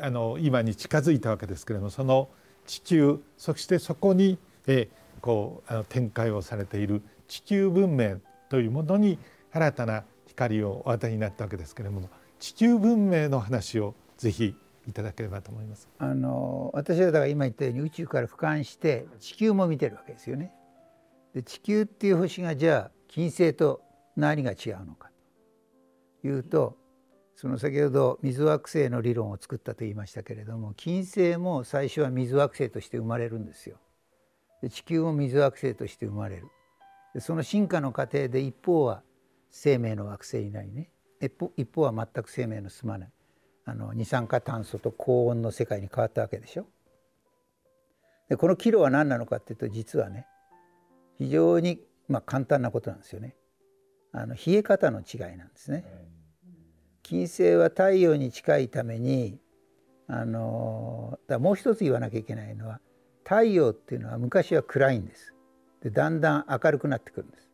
あの今に近づいたわけですけれどもその地球そしてそこにえこうあの展開をされている地球文明というものに新たな光をお与えになったわけですけれども地球文明の話をぜひいただければと思います。あの私はだから今言ったように宇宙から俯瞰して地球も見てるわけですよね。で地球っていう星がじゃあ金星と何が違うのかというとその先ほど水惑星の理論を作ったと言いましたけれども金星も最初は水惑星として生まれるんですよ。で地球も水惑星として生まれる。でその進化の過程で一方は生命の惑星になりね一方は全く生命の住まないあの二酸化炭素と高温の世界に変わったわけでしょ。でこの岐路は何なのかっていうと実はね非常にまあ簡単なことなんですよね。あの冷え方の違いなんですね。金星は太陽に近いためにあのだもう一つ言わなきゃいけないのは太陽っていうのは昔は暗いんです。でだんだん明るくなってくるんです。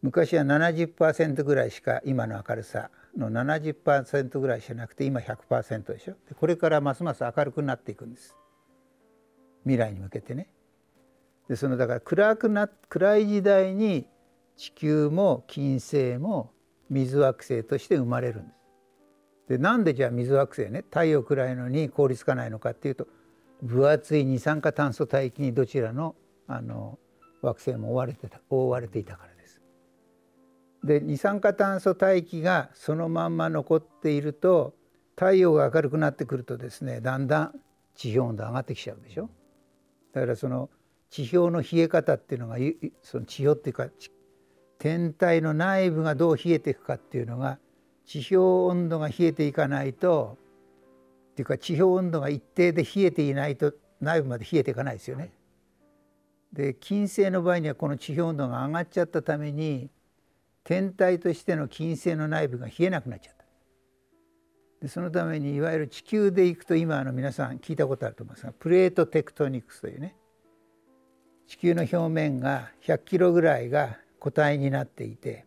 昔は70%ぐらいしか今の明るさの70%ぐらいしかなくて今100%でしょ。でこれからますます明るくなっていくんです。未来に向けてね。でそのだから暗くな暗い時代に地球も金星も水惑星として生まれるんです。でなんでじゃあ水惑星ね太陽暗いのに凍りつかないのかっていうと分厚い二酸化炭素大気にどちらのあの惑星も覆われてた覆われていたからです。で二酸化炭素大気がそのまんま残っていると太陽が明るくなってくるとですねだんだん地表温度上がってきちゃうでしょだからその地表の冷え方っていうのがその地表っていうか天体の内部がどう冷えていくかっていうのが地表温度が冷えていかないとっていうか地表温度が一定で冷えていないと内部まで冷えていかないですよね。で金星の場合にはこの地表温度が上がっちゃったために天体としての金星の内部が冷えなくなっちゃった。でそのためにいわゆる地球でいくと今あの皆さん聞いたことあると思いますがプレートテクトニクスというね地球の表面が100キロぐらいが固体になっていて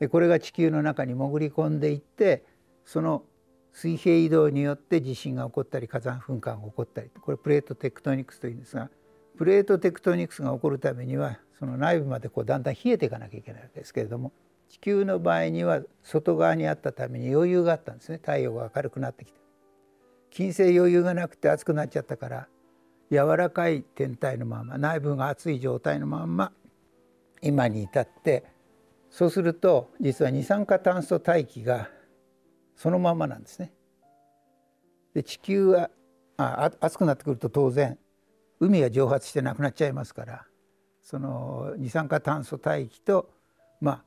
でこれが地球の中に潜り込んでいってその水平移動によって地震が起こったり火山噴火が起こったりこれプレートテクトニクスというんですがプレートテクトニクスが起こるためにはその内部までこうだんだん冷えていかなきゃいけないわけですけれども地球の場合には外側にあったために余裕があったんですね太陽が明るくなってきて金星余裕がなくて熱くなっちゃったから柔らかい天体のまま内部が熱い状態のまま今に至ってそうすると実は二酸化炭素大気がそのままなんですね。で地球はあ熱くなってくると当然海が蒸発してなくなっちゃいますからその二酸化炭素大気とまあ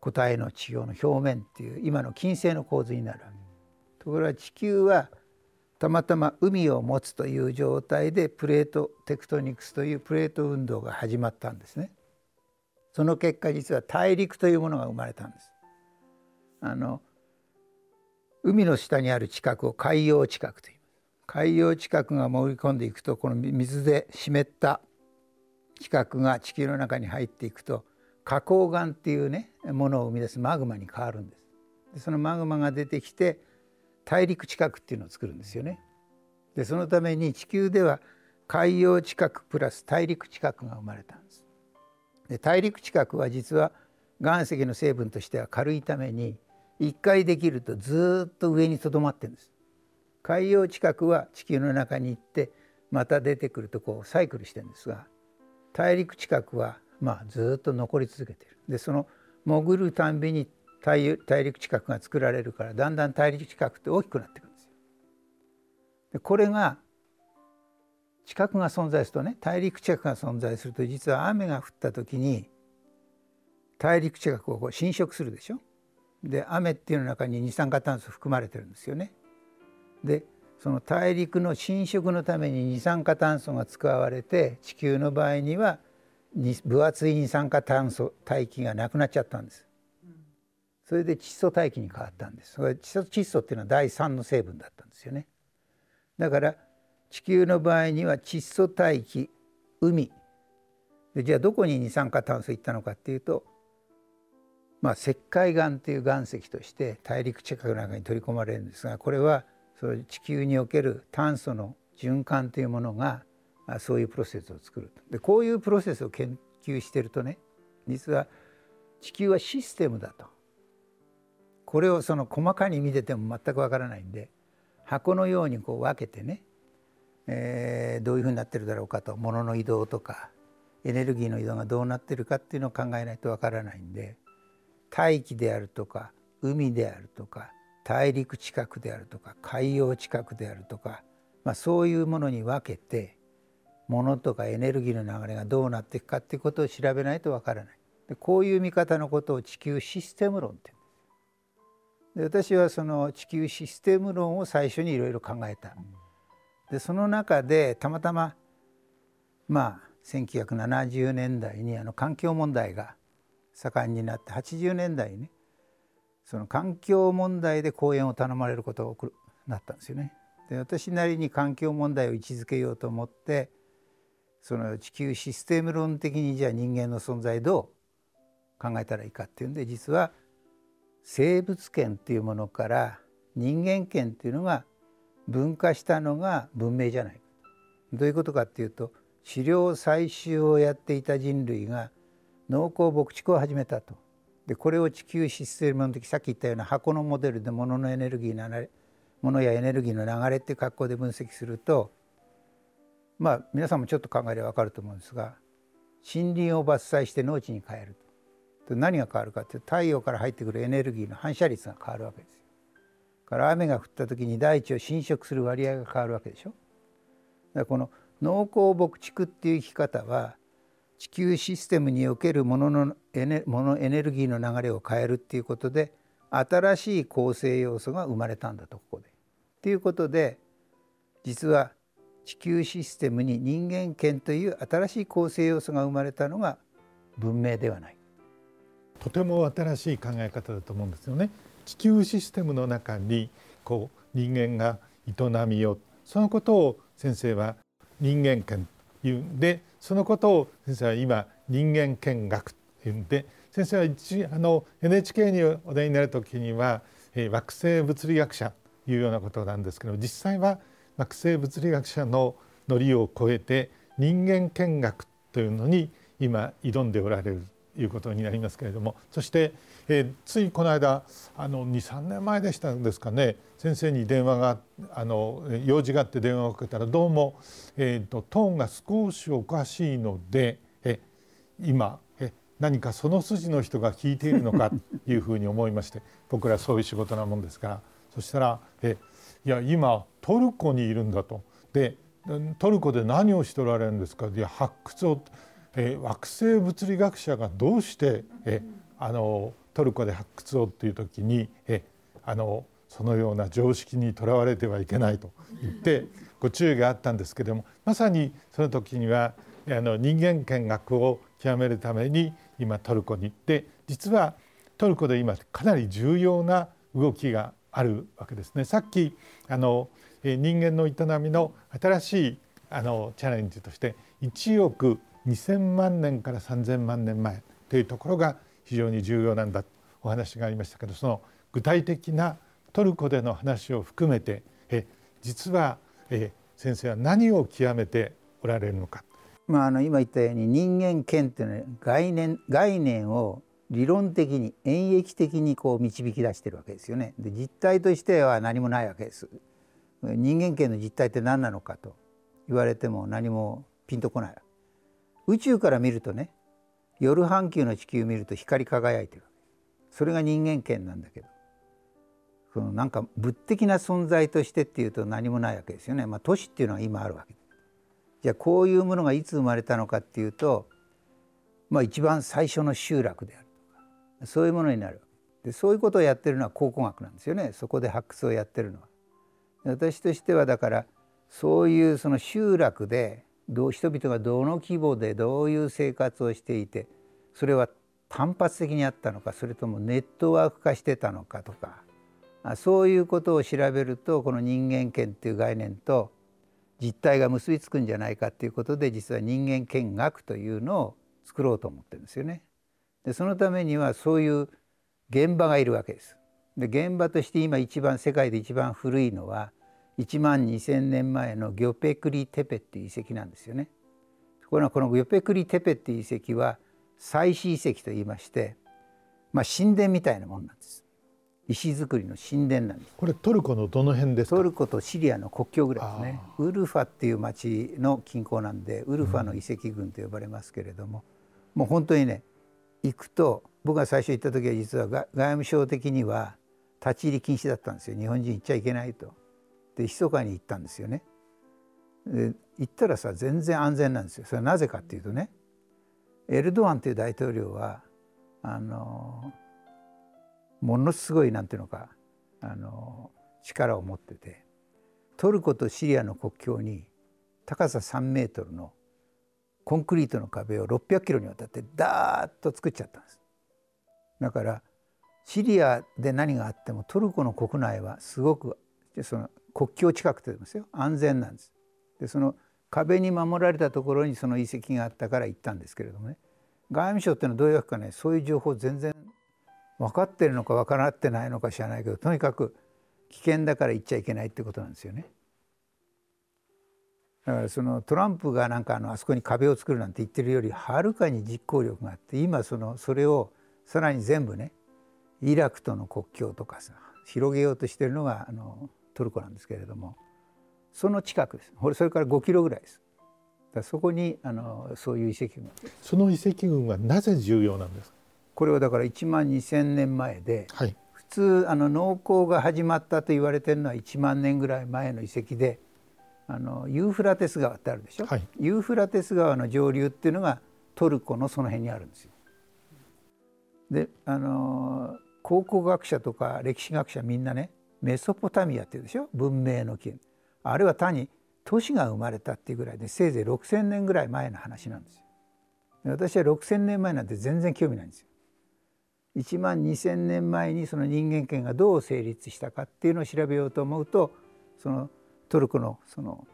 固体の地表の表面っていう今の金星の構図になるところが地球はたまたま海を持つという状態でプレートテクトニクスというプレート運動が始まったんですね。その結果実は大陸というものが生まれたんです。あの海の下にある地殻を海洋地殻と言います。海洋地殻が潜り込んでいくとこの水で湿った地殻が地球の中に入っていくと花崗岩っていうねものを生み出すマグマに変わるんです。でそのマグマが出てきて大陸地殻っていうのを作るんですよね。でそのために地球では海洋地殻プラス大陸地殻が生まれたんです。で大陸地殻は実は岩石の成分としては軽いために一回できるとずっと上にとどまってるんです。海洋地殻は地球の中に行ってまた出てくるとこうサイクルしてるんですが大陸近くはまあずっと残り続けてるでその潜るたんびに大陸近くが作られるからだんだん大陸近くって大きくなっていくんですよ。でこれが地殻が存在するとね大陸近くが存在すると実は雨が降った時に大陸近くをこう侵食するでしょ？で雨っていうの中に二酸化炭素含まれてるんですよね。でその大陸の侵食のために二酸化炭素が使われて地球の場合には分厚い二酸化炭素大気がなくなっちゃったんです。それで窒素大気に変わったんです。それ窒素っていうのは第3の成分だったんですよね。だから地球の場合には窒素大気海。でじゃあどこに二酸化炭素行ったのかっていうとまあ石灰岩という岩石として大陸近くの中に取り込まれるんですがこれはその地球における炭素の循環というものがそういうプロセスを作るでこういうプロセスを研究してるとね実は地球はシステムだと。これをその細かに見てても全くわからないんで箱のようにこう分けてね、えー、どういうふうになってるだろうかと。物の移動とかエネルギーの移動がどうなってるかっていうのを考えないとわからないんで大気であるとか海であるとか大陸近くであるとか海洋近くであるとか、まあ、そういうものに分けて物とかエネルギーの流れがどうなっていくかっていうことを調べないとわからない。でこういう見方のことを地球システム論ってで私はその地球システム論を最初にいろいろ考えた。でその中でたまたままあ1970年代にあの環境問題が盛んになって80年代にねその環境問題で講演を頼まれることがなったんですよね。で私なりに環境問題を位置づけようと思ってその地球システム論的にじゃあ人間の存在どう考えたらいいかっていうんで実は生物圏っていうものから人間圏っていうのが分化したのが文明じゃないどういうことかっていうと狩猟採集をやっていた人類が農耕牧畜を始めたとでこれを地球システム論的さっき言ったような箱のモデルで物のエネルギーの流れ物やエネルギーの流れっていう格好で分析するとまあ皆さんもちょっと考えれば分かると思うんですが森林を伐採して農地に変えると何が変わるかっていうと太陽から入ってくるエネルギーの反射率が変わるわけですよ。から雨が降った時に大地を侵食する割合が変わるわけでしょ。だからこの農耕牧畜っていう生き方は地球システムにおけるもののエネものエネルギーの流れを変えるっていうことで新しい構成要素が生まれたんだとここで。ということで実は地球システムに人間権という新しい構成要素が生まれたのが文明ではない。とても新しい考え方だと思うんですよね。地球システムの中にこう人間が営みをそのことを先生は人間権いうんでそのことを先生は今人間見学というんで先生は一あの NHK にお出になる時には、えー、惑星物理学者というようなことなんですけど実際は惑星物理学者のノリを超えて人間見学というのに今挑んでおられるいうことになりますけれどもそして、えー、ついこの間あの23年前でしたんですかね先生に電話があの用事があって電話をかけたらどうも、えーと、トーンが少しおかしいのでえ今え何かその筋の人が聞いているのかと *laughs* いうふうに思いまして僕らそういう仕事なもんですからそしたらえいや今トルコにいるんだと。でトルコで何をしておられるんですか？いや発掘を、え惑星物理学者がどうしてえあのトルコで発掘をっていう時にえあのそのような常識にとらわれてはいけないと言ってご注意があったんですけれどもまさにその時にはあの人間見学を極めるために今トルコに行って実はトルコで今かなり重要な動きがあるわけですね。さっきあの人間の営みの新しいあのチャレンジとして1億2,000万年から3,000万年前というところが非常に重要なんだとお話がありましたけどその具体的なトルコでの話を含めてえ実はえ先生は何を極めておられるのか？まあ、あの今言ったように人間権というのは概念概念を理論的に演繹的にこう導き出してるわけですよね。で実態としては何もないわけです。人間界の実態って何なのかと言われても何もピンとこない。宇宙から見るとね夜半球の地球を見ると光り輝いてるそれが人間圏なんだけど。そのなんか物的な存在としてっていうと何もないわけですよね。まあ、都市っていうのは今あるわけ。じゃあこういうものがいつ生まれたのかっていうと、まあ、一番最初の集落であるとかそういうものになるでそういうことをやってるのは考古学なんですよね。そこで発掘をやってるのは。私としてはだからそういうその集落でどう人々がどの規模でどういう生活をしていてそれは単発的にあったのかそれともネットワーク化してたのかとかそういうことを調べるとこの人間権っていう概念と実態が結びつくんじゃないかっていうことで実は人間権学というのを作ろうと思ってるんですよね。でそのためにはそういう現場がいるわけです。で現場として今一番世界で一番古いのは1万2,000年前のギョペクリ・テペっていう遺跡なんですよね。ところがこのギョペクリ・テペっていう遺跡は祭祀遺跡といいまして、まあ、神殿みたいなもんなんです。石造りの神殿なんです。これトルコのどの辺ですトルコとシリアの国境ぐらいですね。ウルファっていう町の近郊なんでウルファの遺跡群と呼ばれますけれども、うん、もう本当にね行くと僕が最初行った時は実は外務省的には立ち入り禁止だったんですよ日本人行っちゃいけないと。で密かに行ったんですよね。で行ったらさ全然安全なんですよ。それはなぜかっていうとねエルドアンという大統領はあのものすごいなんていうのかあの力を持っててトルコとシリアの国境に高さ3メートルのコンクリートの壁を600キロにわたってダーッと作っちゃったんです。だからシリアで何があってもトルコの国内はすごくその国境近くてですよ安全なんです。でその壁に守られたところにその遺跡があったから行ったんですけれどもね外務省っていうのはどういうわけかねそういう情報全然分かってるのか分からってないのか知らないけどとにかく危険だから行っちゃいけないってことなんですよね。だからそのトランプがなんかあのあそこに壁を作るなんて言ってるよりはるかに実行力があって今そのそれをさらに全部ねイラクとの国境とかさ広げようとしてるのがあのトルコなんですけれどもその近くです。それから5キロぐらいです。だそこにあのそういう遺跡群その遺跡群はなぜ重要なんですか？これはだから1万2,000年前で、はい、普通あの農耕が始まったと言われてるのは1万年ぐらい前の遺跡であのユーフラテス川ってあるでしょ、はい、ユーフラテス川の上流っていうのがトルコのその辺にあるんですよ。であの考古学者とか歴史学者みんなねメソポタミアっていうでしょ？文明の木あれは単に都市が生まれたっていうぐらいでせいぜい6,000年ぐらい前の話なんですよ。私は6,000年前なんて全然興味ないんですよ。1万2,000年前にその人間権がどう成立したかっていうのを調べようと思うとそのトルコのその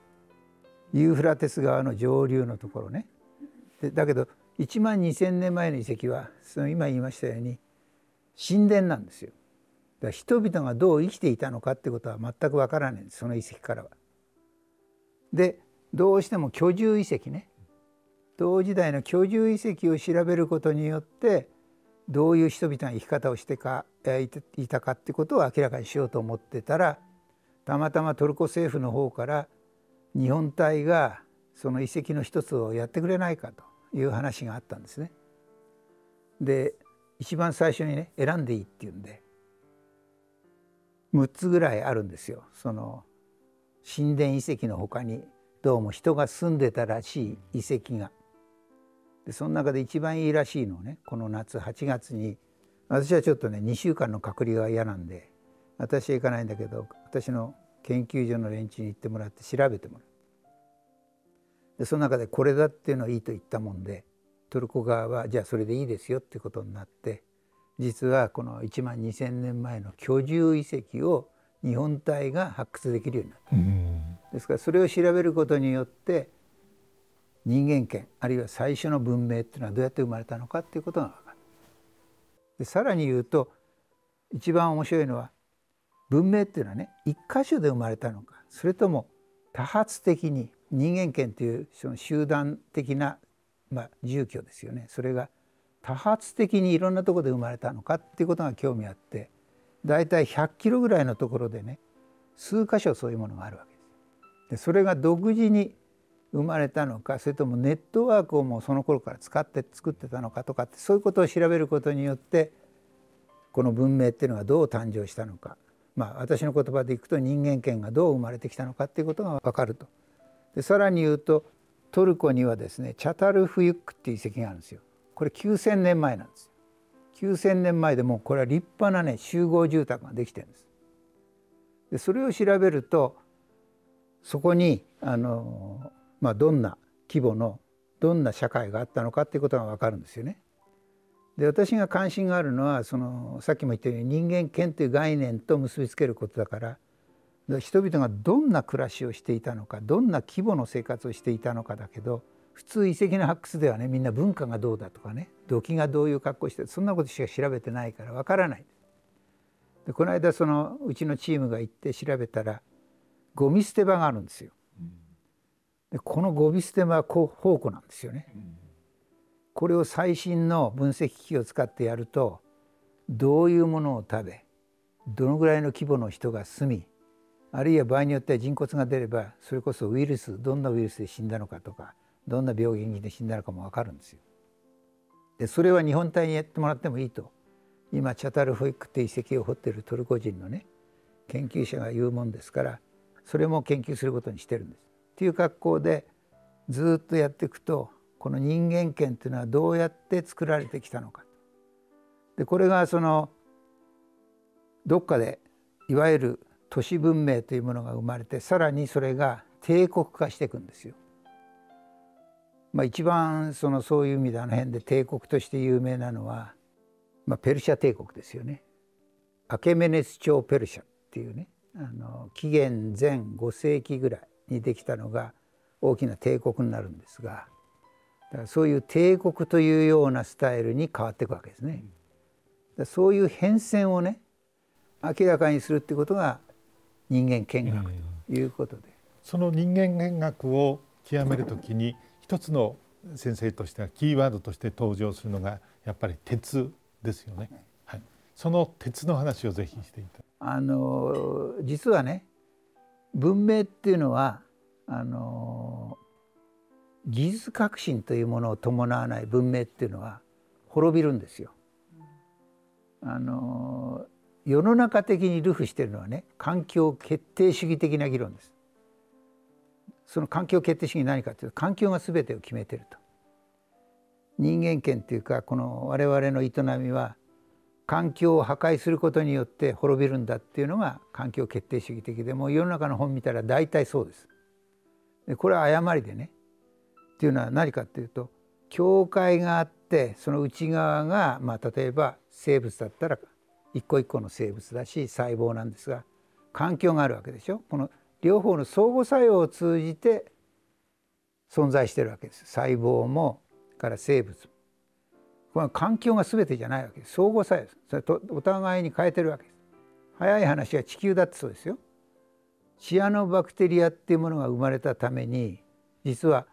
ユーフラテス川の上流のところねでだけど1万2,000年前の遺跡はその今言いましたように神殿なんですよ。だ人々がどう生きていたのかってことは全くわからないんですその遺跡からは。でどうしても居住遺跡ね同時代の居住遺跡を調べることによってどういう人々が生き方をしてかいたかってことを明らかにしようと思ってたらたまたまトルコ政府の方から日本隊がその遺跡の一つをやってくれないかという話があったんですね。で一番最初にね選んでいいっていうんで6つぐらいあるんですよその神殿遺跡の他にどうも人が住んでたらしい遺跡が。でその中で一番いいらしいのねこの夏8月に私はちょっとね2週間の隔離が嫌なんで私は行かないんだけど私の研究所の連中に行ってもらって調べてもらう。でその中でこれだっていうのはいいと言ったもんでトルコ側はじゃあそれでいいですよってことになって実はこの1万2,000年前の居住遺跡を日本隊が発掘できるようになった。ですからそれを調べることによって人間権あるいは最初の文明っていうのはどうやって生まれたのかっていうことが分かる。でさらに言うと一番面白いのは文明っていうのはね一箇所で生まれたのかそれとも多発的に人間権というその集団的な、まあ、住居ですよねそれが多発的にいろんなところで生まれたのかっていうことが興味あってだいたい100キロぐらいのところでね数箇所そういうものがあるわけです。でそれが独自に生まれたのかそれともネットワークをもうその頃から使って作ってたのかとかってそういうことを調べることによってこの文明っていうのがどう誕生したのかまあ私の言葉でいくと人間権がどう生まれてきたのかっていうことが分かると。でさらに言うとトルコにはですねチャタルフユックっていう遺跡があるんですよ。これ9,000年前なんですよ。9,000年前でもこれは立派なね集合住宅ができてるんです。でそれを調べるとそこにあの、まあ、どんな規模のどんな社会があったのかっていうことが分かるんですよね。で私が関心があるのはそのさっきも言ったように人間権という概念と結びつけることだから人々がどんな暮らしをしていたのかどんな規模の生活をしていたのかだけど普通遺跡の発掘ではねみんな文化がどうだとかね土器がどういう格好してそんなことしか調べてないからわからないでこの間そのうちのチームが行って調べたらゴミ捨て場があるんですよ。でこのゴミ捨て場は宝庫なんですよね。これを最新の分析機器を使ってやるとどういうものを食べどのぐらいの規模の人が住みあるいは場合によっては人骨が出ればそれこそウイルスどんなウイルスで死んだのかとかどんな病気で死んだのかも分かるんですよ。でそれは日本隊にやってもらってもいいと今チャタルフイックって遺跡を掘ってるトルコ人のね研究者が言うもんですからそれも研究することにしてるんです。っていう格好でずっとやっていくとこの人間権っていうのはどうやって作られてきたのか。でこれがそのどっかでいわゆる都市文明というものが生まれてさらにそれが帝国化していくんですよ。まあ、一番そのそういう意味であの辺で帝国として有名なのは、まあ、ペルシャ帝国ですよね。アケメネス朝ペルシャっていうねあの紀元前5世紀ぐらいにできたのが大きな帝国になるんですがだからそういう帝国というようなスタイルに変わっていくわけですね。そういう変遷をね明らかにするってことが人間見学ということで、その人間見学を極めるときに一つの先生としてはキーワードとして登場するのがやっぱり鉄ですよね。はい、その鉄の話をぜひしていたあの実はね文明っていうのはあの技術革新というものを伴わない文明っていうのは滅びるんですよ。あの世の中的に流布しているのはね環境決定主義的な議論です。その環境決定主義何かというと環境が全てを決めてると。人間権っていうかこの我々の営みは環境を破壊することによって滅びるんだっていうのが環境決定主義的でも世の中の本見たら大体そうです。でこれは誤りでねっていうのは何かっていうと境界があってその内側が、まあ、例えば生物だったら一個一個の生物だし細胞なんですが環境があるわけでしょこの両方の相互作用を通じて存在してるわけです。細胞もから生物も。この環境が全てじゃないわけです。相互作用です。それとお互いに変えてるわけです。早い話は地球だってそうですよ。シアノバクテリアっていうものが生まれたために実は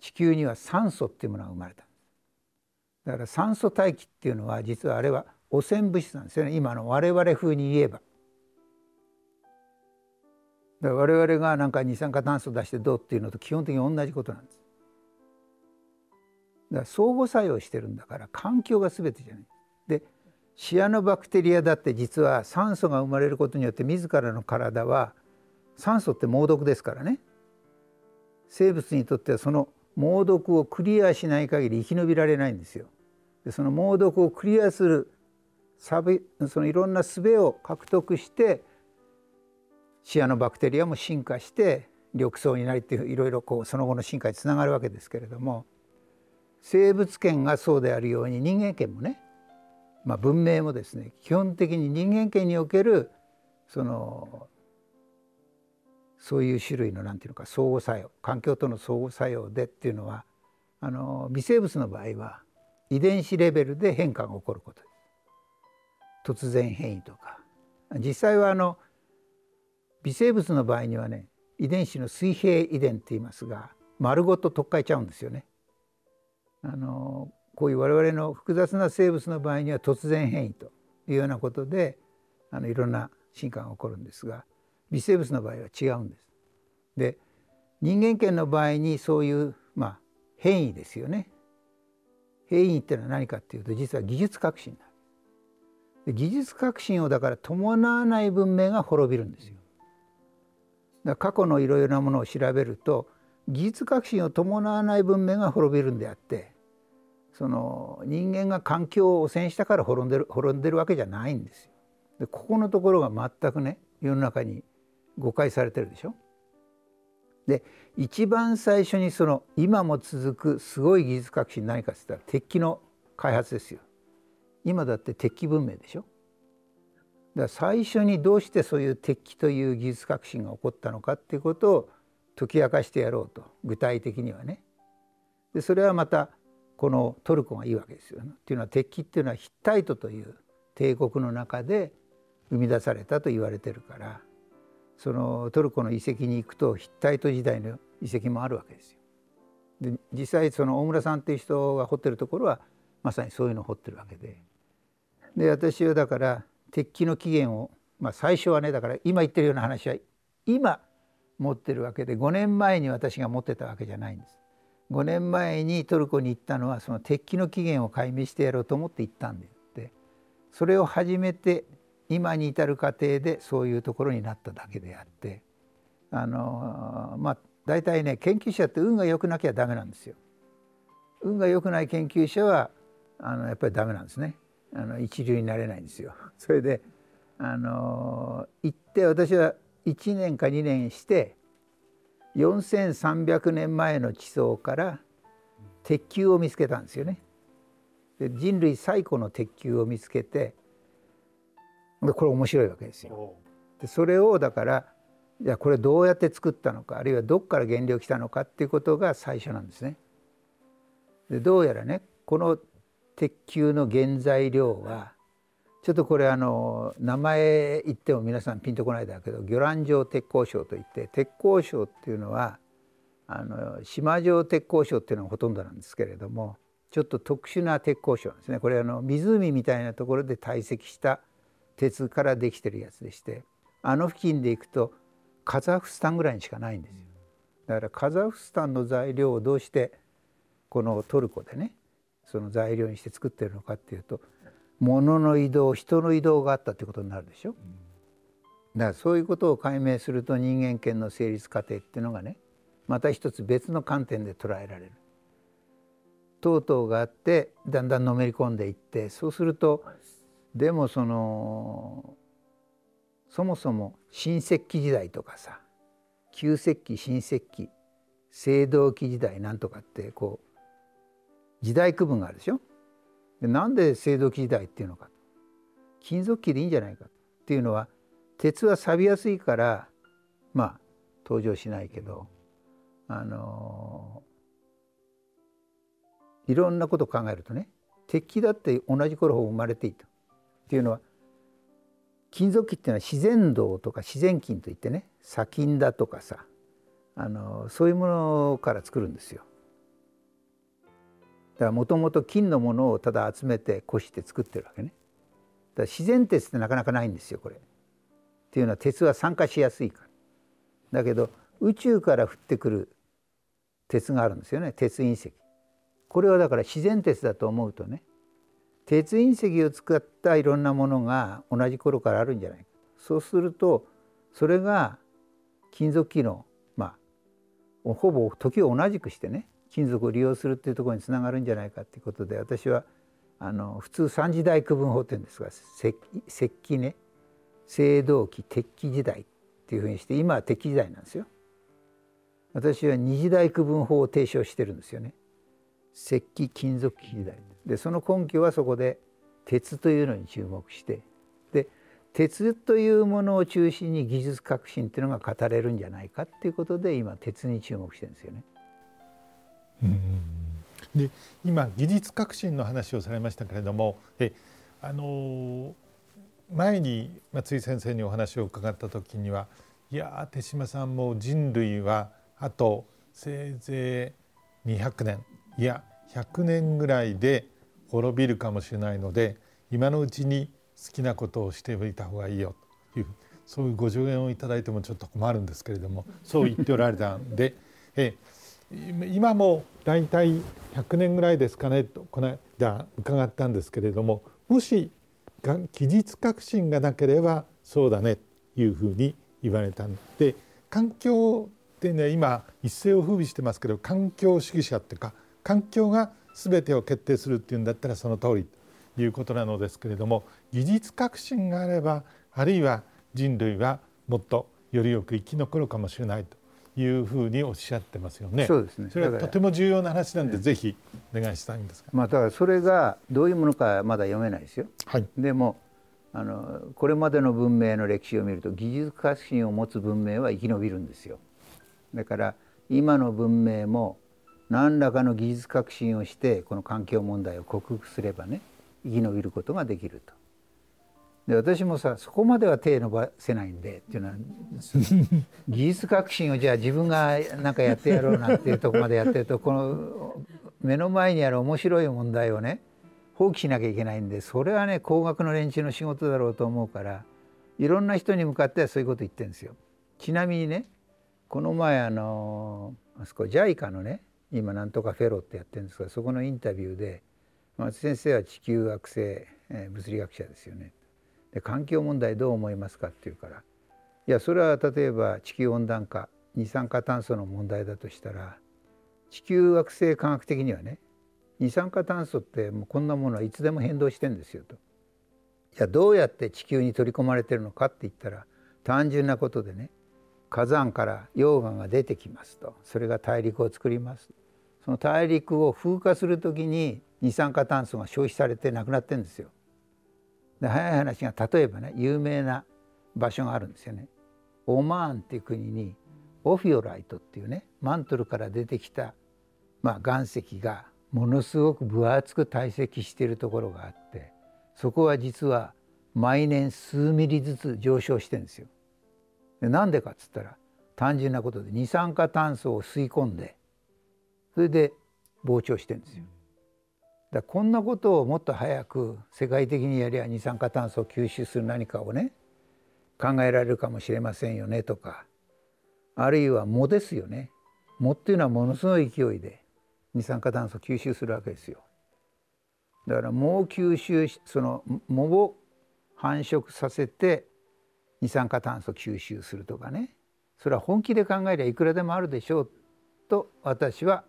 地球には酸素っていうものが生まれた。だから酸素大気っていうのは実はあれは汚染物質なんですよね。今の我々風に言えば。だから我々がなんか二酸化炭素出してどうっていうのと基本的に同じことなんです。だから相互作用してるんだから環境が全てじゃない。でシアノバクテリアだって実は酸素が生まれることによって自らの体は酸素って猛毒ですからね生物にとってはその猛毒をクリアしない限り生き延びられないんですよ。でその猛毒をクリアするそのいろんな術を獲得してシアノバクテリアも進化して緑藻になりっていういろいろこうその後の進化につながるわけですけれども生物圏がそうであるように人間圏もね、まあ、文明もですね基本的に人間圏におけるそのそういう種類のなんていうのか相互作用環境との相互作用でっていうのはあの微生物の場合は遺伝子レベルで変化が起こること。突然変異とか。実際はあの微生物の場合にはね遺伝子の水平遺伝って言いますが丸ごと取っ換えちゃうんですよね。あのこういう我々の複雑な生物の場合には突然変異というようなことであのいろんな進化が起こるんですが微生物の場合は違うんです。で人間圏の場合にそういう、まあ、変異ですよね。変異っていうのは何かっていうと実は技術革新なんで技術革新をだから伴わない文明が滅びるんですよ。過去のいろいろなものを調べると技術革新を伴わない文明が滅びるんであってその人間が環境を汚染したから滅んでる滅んでるわけじゃないんですよ。でここのところが全くね世の中に誤解されてるでしょ。で一番最初にその今も続くすごい技術革新何かって言ったら鉄器の開発ですよ。今だって鉄器文明でしょ。だ最初にどうしてそういう鉄器という技術革新が起こったのかっていうことを解き明かしてやろうと具体的にはね。でそれはまたこのトルコがいいわけですよね。っていうのは鉄器っていうのはヒッタイトという帝国の中で生み出されたと言われてるからそのトルコの遺跡に行くとヒッタイト時代の遺跡もあるわけですよ。で実際その大村さんっていう人が掘ってるところはまさにそういうのを掘ってるわけでで私はだから鉄器の起源を、まあ、最初はねだから今言ってるような話は今持ってるわけで5年前に私が持ってたわけじゃないんです。5年前にトルコに行ったのはその鉄器の起源を解明してやろうと思って行ったんでってそれを始めて今に至る過程でそういうところになっただけであってあのまあ大体ね研究者って運が良くなきゃダメなんですよ。運が良くない研究者はあのやっぱりダメなんですね。あの一流になれないんですよ。*laughs* それであの行って私は1年か2年して4300年前の地層から鉄球を見つけたんですよね。で人類最古の鉄球を見つけてでこれ面白いわけですよ。でそれをだからじゃあこれどうやって作ったのかあるいはどっから原料来たのかっていうことが最初なんですね。でどうやらねこの鉄球の原材料はちょっとこれあの名前言っても皆さんピンとこないだけど魚卵状鉄鉱礁といって鉄鉱礁っていうのはあの島状鉄鉱礁っていうのがほとんどなんですけれどもちょっと特殊な鉄鉱礁なんですね。これあの湖みたいなところで堆積した鉄からできてるやつでしてあの付近で行くとカザフスタンぐらいにしかないんですよ。だからカザフスタンの材料をどうしてこのトルコでねその材料にして作ってるのかっていうと物の移動人の移動があったってことになるでしょ？だからそういうことを解明すると人間権の成立過程っていうのがねまた一つ別の観点で捉えられる。等々があってだんだんのめり込んでいってそうするとでもそのそもそも新石器時代とかさ旧石器新石器青銅器時代なんとかってこう時代区分があるでしょ？でなんで青銅器時代っていうのか？金属器でいいんじゃないかっていうのは鉄は錆びやすいからまあ登場しないけどあのいろんなことを考えるとね鉄器だって同じ頃生まれていたっていうのは金属器っていうのは自然銅とか自然金といってね砂金だとかさあのそういうものから作るんですよ。だからもともと金のものをただ集めてこして作ってるわけね。だから自然鉄ってなかなかないんですよこれ。っていうのは鉄は酸化しやすいから。だけど宇宙から降ってくる鉄があるんですよね鉄隕石。これはだから自然鉄だと思うとね鉄隕石を使ったいろんなものが同じ頃からあるんじゃないかそうするとそれが金属機能まあほぼ時を同じくしてね金属を利用するっていうところにつながるんじゃないかっていうことで私はあの普通三時代区分法っていうんですが石器ね青銅器鉄器時代っていうふうにして今は鉄器時代なんですよ。私は二時代区分法を提唱してるんですよね。石器金属器時代でその根拠はそこで鉄というのに注目してで鉄というものを中心に技術革新っていうのが語れるんじゃないかっていうことで今鉄に注目してるんですよね。で今技術革新の話をされましたけれどもえあの前に松井先生にお話を伺った時にはいや手島さんも人類はあとせいぜい200年いや100年ぐらいで滅びるかもしれないので今のうちに好きなことをしておいた方がいいよというそういうご助言をいただいてもちょっと困るんですけれどもそう言っておられたんでえ。今も大体100年ぐらいですかねとこの間伺ったんですけれどももし技術革新がなければそうだねというふうに言われたんで環境ってね今一世を風靡してますけど環境主義者っていうか環境が全てを決定するっていうんだったらその通りということなのですけれども技術革新があればあるいは人類はもっとよりよく生き残るかもしれないと。いうふうにおっしゃってますよね。そうですね。それはとても重要な話なんで、ぜひお願いしたいんですが。まあだからそれがどういうものかまだ読めないですよ。はい。でもあのこれまでの文明の歴史を見ると技術革新を持つ文明は生き延びるんですよ。だから今の文明も何らかの技術革新をしてこの環境問題を克服すればね生き延びることができると。で私もさそこまでは手伸ばせないんでっていうのは *laughs* 技術革新をじゃあ自分が何かやってやろうなんていうとこまでやってるとこの目の前にある面白い問題をね放棄しなきゃいけないんでそれはね高額の連中の仕事だろうと思うからいろんな人に向かってはそういうこと言ってるんですよ。ちなみにねこの前あのあそこ JICA のね今なんとかフェローってやってるんですがそこのインタビューで松先生は地球惑星、え物理学者ですよね。で環境問題どう思いますかって言うからいやそれは例えば地球温暖化二酸化炭素の問題だとしたら地球惑星科学的にはね二酸化炭素ってもうこんなものはいつでも変動してんですよと。じゃあどうやって地球に取り込まれてるのかって言ったら単純なことでね火山から溶岩が出てきますとそれが大陸を作りますその大陸を風化する時に二酸化炭素が消費されてなくなってんですよ。で早い話が例えばね有名な場所があるんですよね。オマーンっていう国にオフィオライトっていうねマントルから出てきた、まあ、岩石がものすごく分厚く堆積しているところがあってそこは実は毎年数ミリずつ上昇してんですよ。でなんでかっつったら単純なことで二酸化炭素を吸い込んでそれで膨張してるんですよ。だこんなことをもっと早く世界的にやりゃ二酸化炭素を吸収する何かをね考えられるかもしれませんよねとかあるいは藻ですよね。藻っていうのはものすごい勢いで二酸化炭素を吸収するわけですよ。だから藻を吸収しその藻を繁殖させて二酸化炭素を吸収するとかね。それは本気で考えりゃいくらでもあるでしょうと私は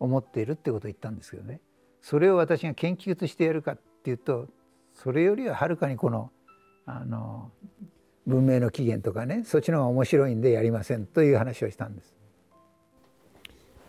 思っているってことを言ったんですけどね。それを私が研究としてやるかっていうとそれよりははるかにこのあの文明の起源とかねそっちの方が面白いんでやりませんという話をしたんです。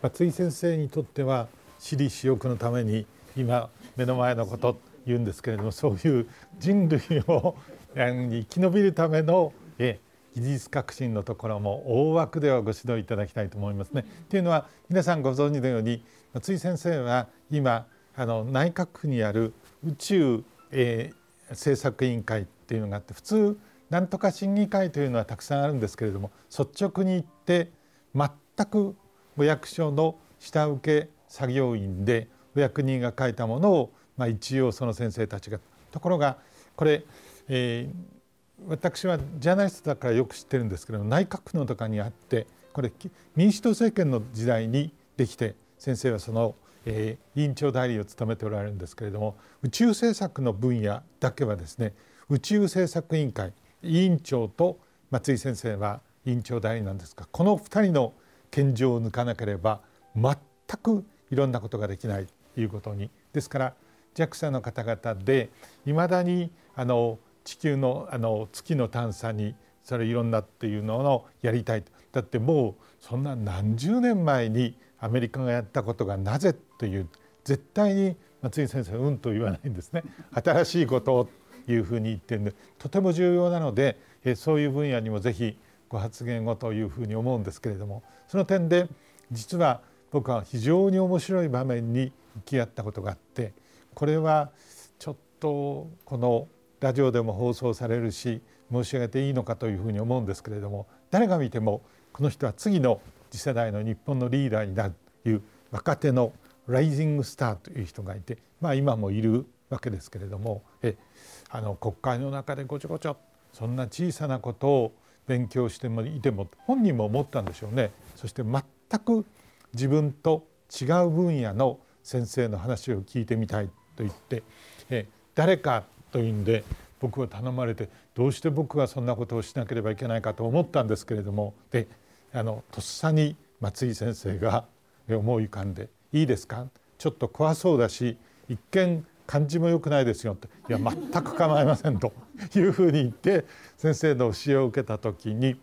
松井先生にとっては私利私欲のために今目の前のこと言うんですけれどもそういう人類を生き延びるためのえ技術革新のところも大枠ではご指導いただきたいと思いますね。というのは皆さんご存知のように松井先生は今あの内閣府にある宇宙、えー、政策委員会っていうのがあって普通なんとか審議会というのはたくさんあるんですけれども率直に言って全くお役所の下請け作業員でお役人が書いたものを、まあ、一応その先生たちがところがこれ、えー、私はジャーナリストだからよく知ってるんですけど内閣府のとかにあってこれ民主党政権の時代にできて先生はその、えー、委員長代理を務めておられるんですけれども宇宙政策の分野だけはですね宇宙政策委員会委員長と松井先生は委員長代理なんですがこの2人の健常を抜かなければ全くいろんなことができないということに。ですから JAXA の方々でいまだにあの地球のあの月の探査にそれいろんなっていうのをやりたいと。だってもうそんな何十年前にアメリカがやったことがなぜという絶対に松井先生うんと言わないんですね。新しいことをというふうに言ってるんでとても重要なのでそういう分野にもぜひご発言をというふうに思うんですけれどもその点で実は僕は非常に面白い場面に向き合ったことがあってこれはちょっとこのラジオでも放送されるし申し上げていいのかというふうに思うんですけれども誰が見てもこの人は次の次世代の日本のリーダーになるという若手のライジングスターという人がいてまあ今もいるわけですけれどもえあの国会の中でごちょごちょそんな小さなことを勉強してもいても本人も思ったんでしょうね。そして全く自分と違う分野の先生の話を聞いてみたいと言ってえ誰かというんで僕は頼まれてどうして僕がそんなことをしなければいけないかと思ったんですけれどもであのとっさに松井先生が思い浮かんで「いいですか？ちょっと怖そうだし一見感じも良くないですよ」って「いや全く構いません」と *laughs* いうふうに言って先生の教えを受けた時に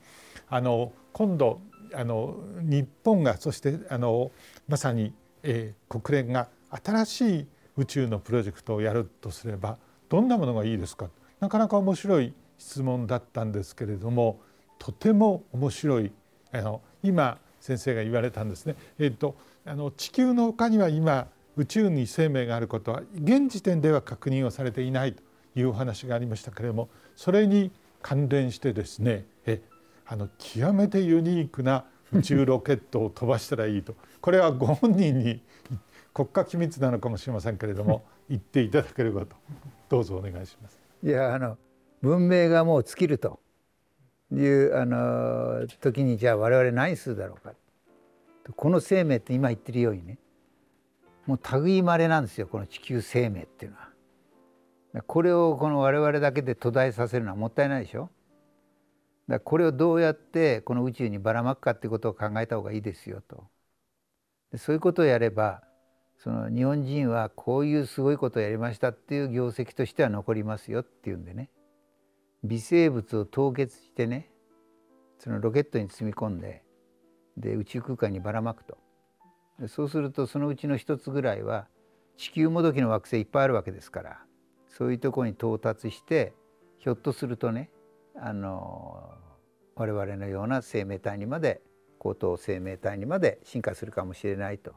あの今度あの日本がそしてあのまさに、えー、国連が新しい宇宙のプロジェクトをやるとすればどんなものがいいですか？なかなか面白い質問だったんですけれどもとても面白い。あの今先生が言われたんですね。えーと、あの地球の他には今宇宙に生命があることは現時点では確認をされていないというお話がありましたけれどもそれに関連してですねえあの極めてユニークな宇宙ロケットを飛ばしたらいいとこれはご本人に国家機密なのかもしれませんけれども *laughs* 言っていただければとどうぞお願いします。いやあの文明がもう尽きるというあの時にじゃあ我々何するだろうかこの生命って今言ってるようにねもう類いまれなんですよこの地球生命っていうのは。これをこの我々だけで途絶えさせるのはもったいないでしょ。だこれをどうやってこの宇宙にばらまくかっていうことを考えた方がいいですよと。でそういうことをやればその日本人はこういうすごいことをやりましたっていう業績としては残りますよっていうんでね微生物を凍結してねそのロケットに積み込んでで宇宙空間にばらまくとそうするとそのうちの一つぐらいは地球もどきの惑星いっぱいあるわけですからそういうとこに到達してひょっとするとねあの我々のような生命体にまで高等生命体にまで進化するかもしれないと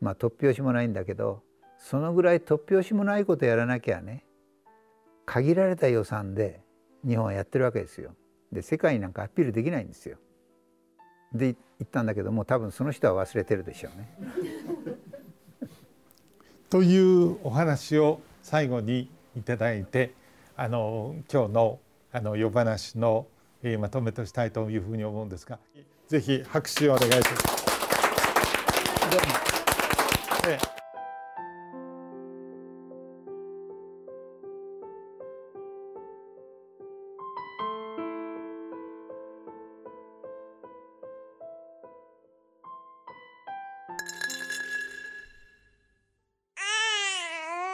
まあ突拍子もないんだけどそのぐらい突拍子もないことやらなきゃね限られた予算で日本はやってるわけですよ。で世界になんかアピールできないんですよ。で言ったんだけども多分その人は忘れてるでしょうね。*laughs* というお話を最後にいただいてあの今日のあの夜話の、えー、まとめとしたいというふうに思うんですがぜひ拍手をお願いします。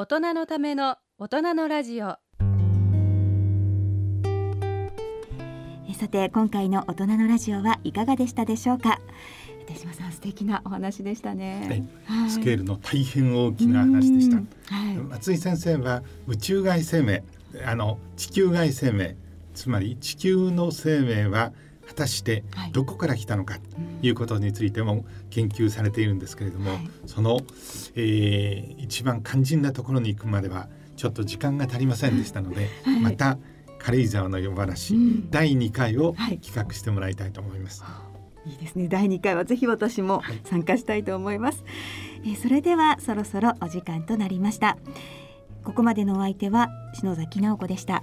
大人のための大人のラジオ。さて今回の大人のラジオはいかがでしたでしょうか？手島さん素敵なお話でしたね、はい、スケールの大変大きな話でした、はい、松井先生は宇宙外生命あの地球外生命つまり地球の生命は果たしてどこから来たのかということについても研究されているんですけれども、はい、その、えー、一番肝心なところに行くまではちょっと時間が足りませんでしたので、はい、また軽井沢の夜話、うん、第2回を企画してもらいたいと思います。はい、いいですね。第2回はぜひ私も参加したいと思います、えー、それではそろそろお時間となりました。ここまでのお相手は篠崎直子でした